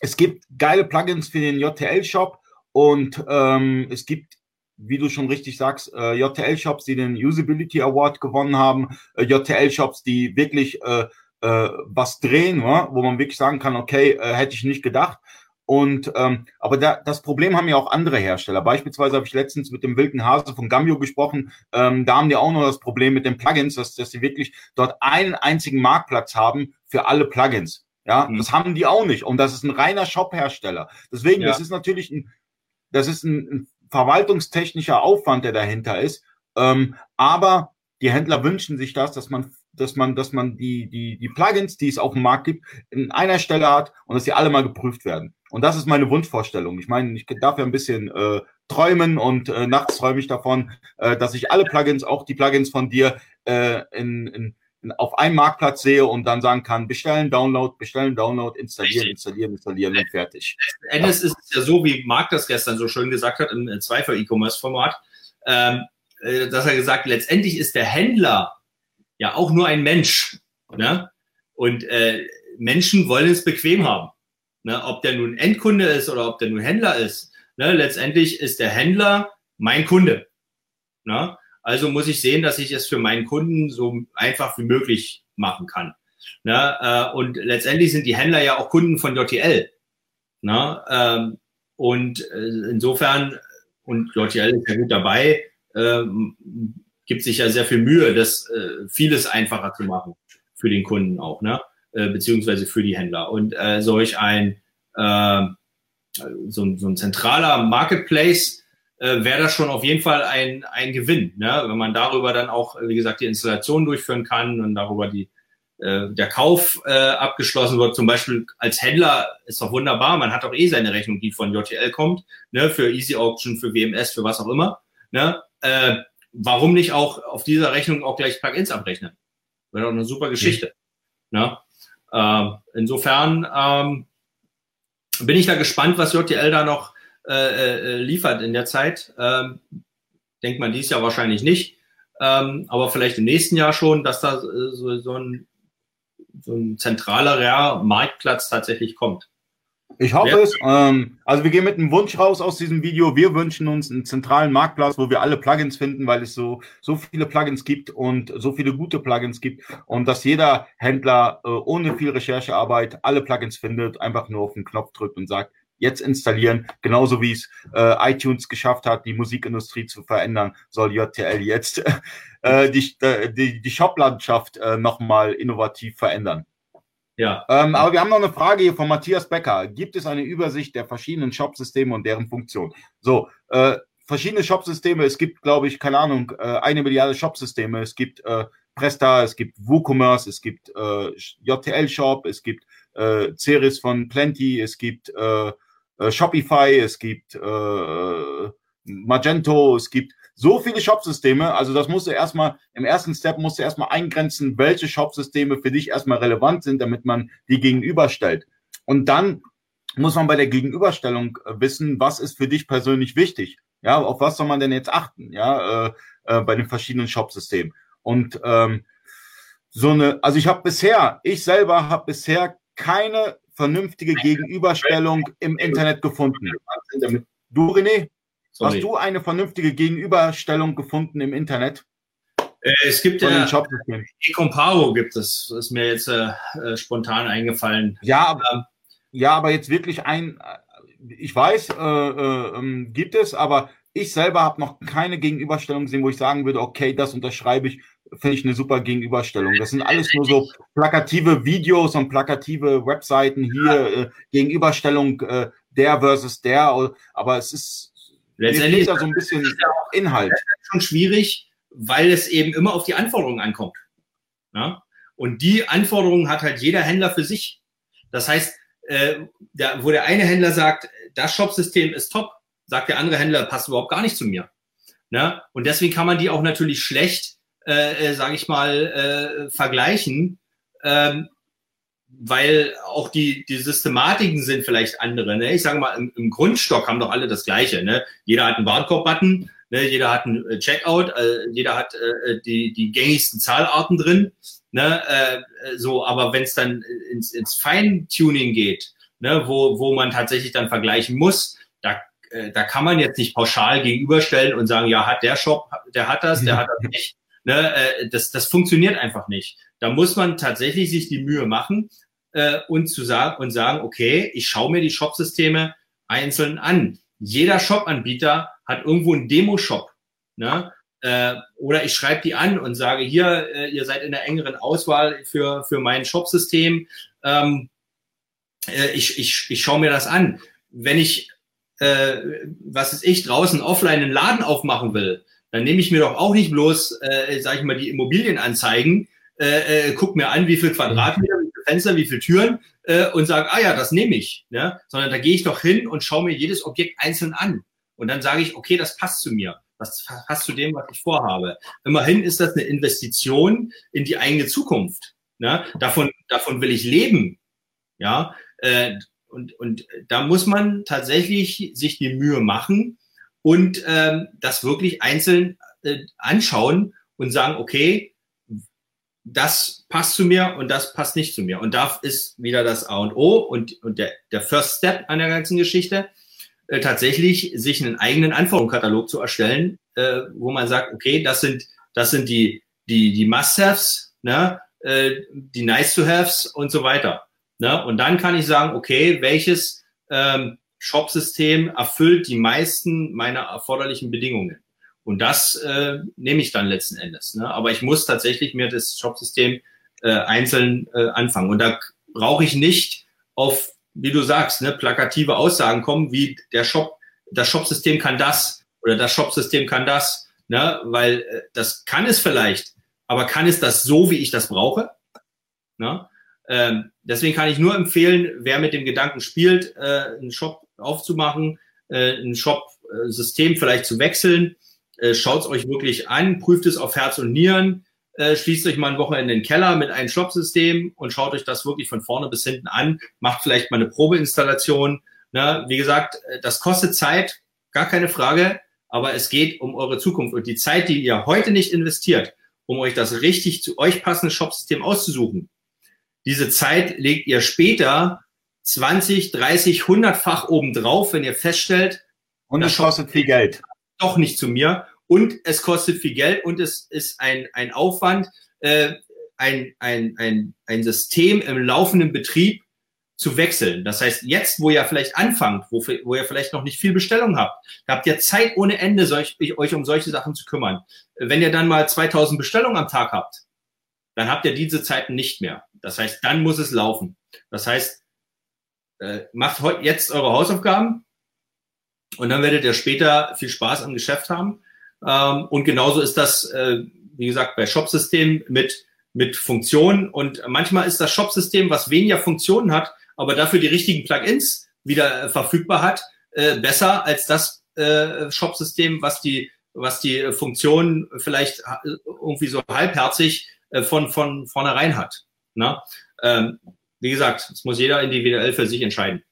es gibt geile Plugins für den JTL-Shop und ähm, es gibt, wie du schon richtig sagst, äh, JTL-Shops, die den Usability Award gewonnen haben, äh, JTL-Shops, die wirklich äh, äh, was drehen, wa? wo man wirklich sagen kann, okay, äh, hätte ich nicht gedacht. Und ähm, aber da, das Problem haben ja auch andere Hersteller. Beispielsweise habe ich letztens mit dem wilden Hase von Gambio gesprochen. Ähm, da haben die auch noch das Problem mit den Plugins, dass, dass sie wirklich dort einen einzigen Marktplatz haben für alle Plugins. Ja, Mhm. das haben die auch nicht. Und das ist ein reiner Shop-Hersteller. Deswegen, Ja. das ist natürlich ein, das ist ein, ein verwaltungstechnischer Aufwand, der dahinter ist. Ähm, aber die Händler wünschen sich das, dass man, dass man, dass man die, die, die Plugins, die es auf dem Markt gibt, in einer Stelle hat und dass sie alle mal geprüft werden. Und das ist meine Wunschvorstellung. Ich meine, ich darf ja ein bisschen äh, träumen und äh, nachts träume ich davon, äh, dass ich alle Plugins, auch die Plugins von dir, äh, in, in, in, auf einem Marktplatz sehe und dann sagen kann, bestellen, Download, bestellen, Download, installieren, installieren, installieren und fertig. Endes ist es ja so, wie Marc das gestern so schön gesagt hat, im Zweifer-E-Commerce-Format, ähm, äh, dass er gesagt, letztendlich ist der Händler ja auch nur ein Mensch. Ne? Und äh, Menschen wollen es bequem haben. Ne? Ob der nun Endkunde ist oder ob der nun Händler ist. Ne? Letztendlich ist der Händler mein Kunde. Ne? Also muss ich sehen, dass ich es für meinen Kunden so einfach wie möglich machen kann. Ne? Äh, und letztendlich sind die Händler ja auch Kunden von JTL. Ne? Ähm, und äh, insofern, und JTL ist ja gut dabei, äh, gibt sich ja sehr viel Mühe, das äh, vieles einfacher zu machen für den Kunden auch, ne? Äh, beziehungsweise für die Händler. Und äh, solch ein äh, so, so ein zentraler Marketplace äh, wäre das schon auf jeden Fall ein, ein Gewinn, ne? wenn man darüber dann auch, wie gesagt, die Installation durchführen kann und darüber die äh, der Kauf äh, abgeschlossen wird. Zum Beispiel als Händler ist doch wunderbar, man hat doch eh seine Rechnung, die von JTL kommt, ne? für Easy Auction, für WMS, für was auch immer. Ne? Äh, warum nicht auch auf dieser Rechnung auch gleich Plugins abrechnen? Wäre doch eine super Geschichte. Mhm. Ne? Äh, insofern ähm, bin ich da gespannt, was JTL da noch äh, äh, liefert in der Zeit. Ähm, denkt man dies Jahr wahrscheinlich nicht, ähm, aber vielleicht im nächsten Jahr schon, dass da äh, so, so, ein, so ein zentraler Marktplatz tatsächlich kommt. Ich hoffe ja. es. Ähm, also wir gehen mit einem Wunsch raus aus diesem Video. Wir wünschen uns einen zentralen Marktplatz, wo wir alle Plugins finden, weil es so, so viele Plugins gibt und so viele gute Plugins gibt und dass jeder Händler äh, ohne viel Recherchearbeit alle Plugins findet, einfach nur auf den Knopf drückt und sagt, jetzt installieren. Genauso wie es äh, iTunes geschafft hat, die Musikindustrie zu verändern, soll JTL jetzt äh, die, die, die Shop-Landschaft äh, nochmal innovativ verändern. Ja. Ähm, aber wir haben noch eine Frage hier von Matthias Becker. Gibt es eine Übersicht der verschiedenen Shop-Systeme und deren Funktion? So, äh, verschiedene Shop-Systeme. Es gibt, glaube ich, keine Ahnung, äh, eine Milliarde Shop-Systeme. Es gibt äh, Presta, es gibt WooCommerce, es gibt äh, JTL-Shop, es gibt äh, Ceres von Plenty, es gibt äh, äh, Shopify, es gibt äh, Magento, es gibt so viele Shopsysteme. Also das musst du erstmal, im ersten Step musst du erstmal eingrenzen, welche Shopsysteme für dich erstmal relevant sind, damit man die gegenüberstellt. Und dann muss man bei der Gegenüberstellung äh, wissen, was ist für dich persönlich wichtig. Ja, auf was soll man denn jetzt achten? Ja, äh, äh, bei den verschiedenen Shopsystemen. Und ähm, so eine, also ich habe bisher, ich selber habe bisher keine vernünftige Gegenüberstellung im Internet gefunden. Du, René? Sorry. Hast du eine vernünftige Gegenüberstellung gefunden im Internet? Äh, es gibt ja Ecomparo gibt es, ist mir jetzt äh, äh, spontan eingefallen. Ja, aber, ähm, ja, aber jetzt wirklich ein, ich weiß, äh, äh, ähm, gibt es, aber ich selber habe noch keine Gegenüberstellung gesehen, wo ich sagen würde, okay, das unterschreibe ich, finde ich eine super Gegenüberstellung. Das sind alles nur so plakative Videos und plakative Webseiten hier, äh, Gegenüberstellung äh, der versus der, aber es ist Letztendlich ist da so ein bisschen Inhalt. schon schwierig, weil es eben immer auf die Anforderungen ankommt. Ja? Und die Anforderungen hat halt jeder Händler für sich. Das heißt, äh, der, wo der eine Händler sagt, das Shopsystem ist top, sagt der andere Händler, passt überhaupt gar nicht zu mir. Ne? Und deswegen kann man die auch natürlich schlecht, äh, äh, sage ich mal, äh, vergleichen. Ähm, weil auch die, die Systematiken sind vielleicht andere. Ne? Ich sage mal, im, im Grundstock haben doch alle das Gleiche. Ne? Jeder hat einen Warenkorb-Button, ne? jeder hat einen äh, Checkout, äh, jeder hat äh, die, die gängigsten Zahlarten drin. Ne? Äh, so, aber wenn es dann ins, ins Feintuning geht, ne? wo, wo man tatsächlich dann vergleichen muss, da, äh, da kann man jetzt nicht pauschal gegenüberstellen und sagen, ja, hat der Shop, der hat das, der hat das nicht. Ne? Äh, das, das funktioniert einfach nicht. Da muss man tatsächlich sich die Mühe machen, äh, und zu sagen und sagen, okay, ich schaue mir die Shopsysteme einzeln an. Jeder Shop-Anbieter hat irgendwo einen Demo-Shop. Ne? Äh, oder ich schreibe die an und sage, hier, äh, ihr seid in der engeren Auswahl für, für mein Shopsystem. Ähm, äh, ich, ich, ich schaue mir das an. Wenn ich, äh, was ist ich, draußen offline einen Laden aufmachen will, dann nehme ich mir doch auch nicht bloß, äh, sage ich mal, die Immobilienanzeigen, äh, äh, guck mir an, wie viel Quadratmeter, wie viele Fenster, wie viele Türen äh, und sage, ah ja, das nehme ich. Ne? Sondern da gehe ich doch hin und schaue mir jedes Objekt einzeln an. Und dann sage ich, okay, das passt zu mir. Das passt zu dem, was ich vorhabe. Immerhin ist das eine Investition in die eigene Zukunft. Ne? Davon, davon will ich leben. Ja, äh, und, und da muss man tatsächlich sich die Mühe machen und ähm, das wirklich einzeln äh, anschauen und sagen, okay, das passt zu mir und das passt nicht zu mir. Und da ist wieder das A und O und, und der, der First Step an der ganzen Geschichte, äh, tatsächlich sich einen eigenen Anforderungskatalog zu erstellen, äh, wo man sagt, okay, das sind, das sind die, die, die Must-Haves, ne, äh, die Nice-to-Haves und so weiter. Ne? Und dann kann ich sagen, okay, welches ähm, Shop-System erfüllt die meisten meiner erforderlichen Bedingungen. Und das äh, nehme ich dann letzten Endes. Ne? Aber ich muss tatsächlich mir das Shop-System äh, einzeln äh, anfangen. Und da brauche ich nicht auf, wie du sagst, ne, plakative Aussagen kommen, wie der Shop, das Shop-System kann das oder das Shop-System kann das. Ne? Weil äh, das kann es vielleicht, aber kann es das so, wie ich das brauche? Ne? Ähm, deswegen kann ich nur empfehlen, wer mit dem Gedanken spielt, äh, einen Shop aufzumachen, äh, ein Shop-System vielleicht zu wechseln, äh, schaut es euch wirklich an, prüft es auf Herz und Nieren, äh, schließt euch mal ein Wochenende in den Keller mit einem Shop-System und schaut euch das wirklich von vorne bis hinten an, macht vielleicht mal eine Probeinstallation. Ne? Wie gesagt, äh, das kostet Zeit, gar keine Frage, aber es geht um eure Zukunft und die Zeit, die ihr heute nicht investiert, um euch das richtig zu euch passende Shop-System auszusuchen. Diese Zeit legt ihr später 20, 30, 100-fach obendrauf, wenn ihr feststellt, und es kostet viel Geld doch nicht zu mir und es kostet viel Geld und es ist ein, ein Aufwand, äh, ein, ein, ein, ein System im laufenden Betrieb zu wechseln. Das heißt, jetzt, wo ihr vielleicht anfangt, wo, wo ihr vielleicht noch nicht viel Bestellung habt, da habt ihr Zeit ohne Ende, solch, euch um solche Sachen zu kümmern. Wenn ihr dann mal 2000 Bestellungen am Tag habt, dann habt ihr diese Zeiten nicht mehr. Das heißt, dann muss es laufen. Das heißt, äh, macht jetzt eure Hausaufgaben, und dann werdet ihr später viel Spaß am Geschäft haben. Ähm, und genauso ist das, äh, wie gesagt, bei Shopsystem mit, mit Funktionen. Und manchmal ist das Shopsystem, was weniger Funktionen hat, aber dafür die richtigen Plugins wieder äh, verfügbar hat, äh, besser als das äh, Shopsystem, was die, was die Funktionen vielleicht äh, irgendwie so halbherzig äh, von, von vornherein hat. Na? Ähm, wie gesagt, das muss jeder individuell für sich entscheiden.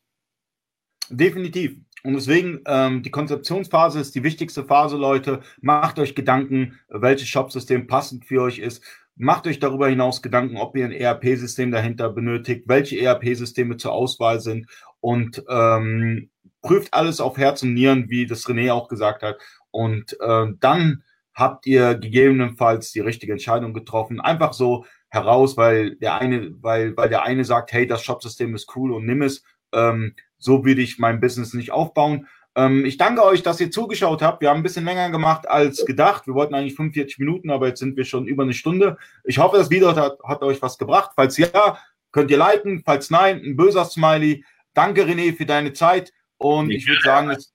Definitiv. Und deswegen, ähm, die Konzeptionsphase ist die wichtigste Phase, Leute. Macht euch Gedanken, welches Shopsystem passend für euch ist. Macht euch darüber hinaus Gedanken, ob ihr ein ERP-System dahinter benötigt, welche ERP-Systeme zur Auswahl sind und ähm, prüft alles auf Herz und Nieren, wie das René auch gesagt hat. Und äh, dann habt ihr gegebenenfalls die richtige Entscheidung getroffen. Einfach so heraus, weil der eine, weil, weil der eine sagt, hey, das Shopsystem ist cool und nimm es. Ähm, so würde ich mein Business nicht aufbauen. Ähm, ich danke euch, dass ihr zugeschaut habt. Wir haben ein bisschen länger gemacht als gedacht. Wir wollten eigentlich 45 Minuten, aber jetzt sind wir schon über eine Stunde. Ich hoffe, das Video hat, hat euch was gebracht. Falls ja, könnt ihr liken. Falls nein, ein böser Smiley. Danke, René, für deine Zeit. Und ich, ich würde sagen, das,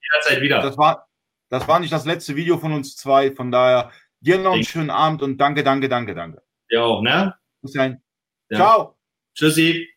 das, war, das war nicht das letzte Video von uns zwei. Von daher, dir noch einen schönen Abend und danke, danke, danke, danke. Ja, auch, ne? Bis dahin. Ja. Ciao. Tschüssi.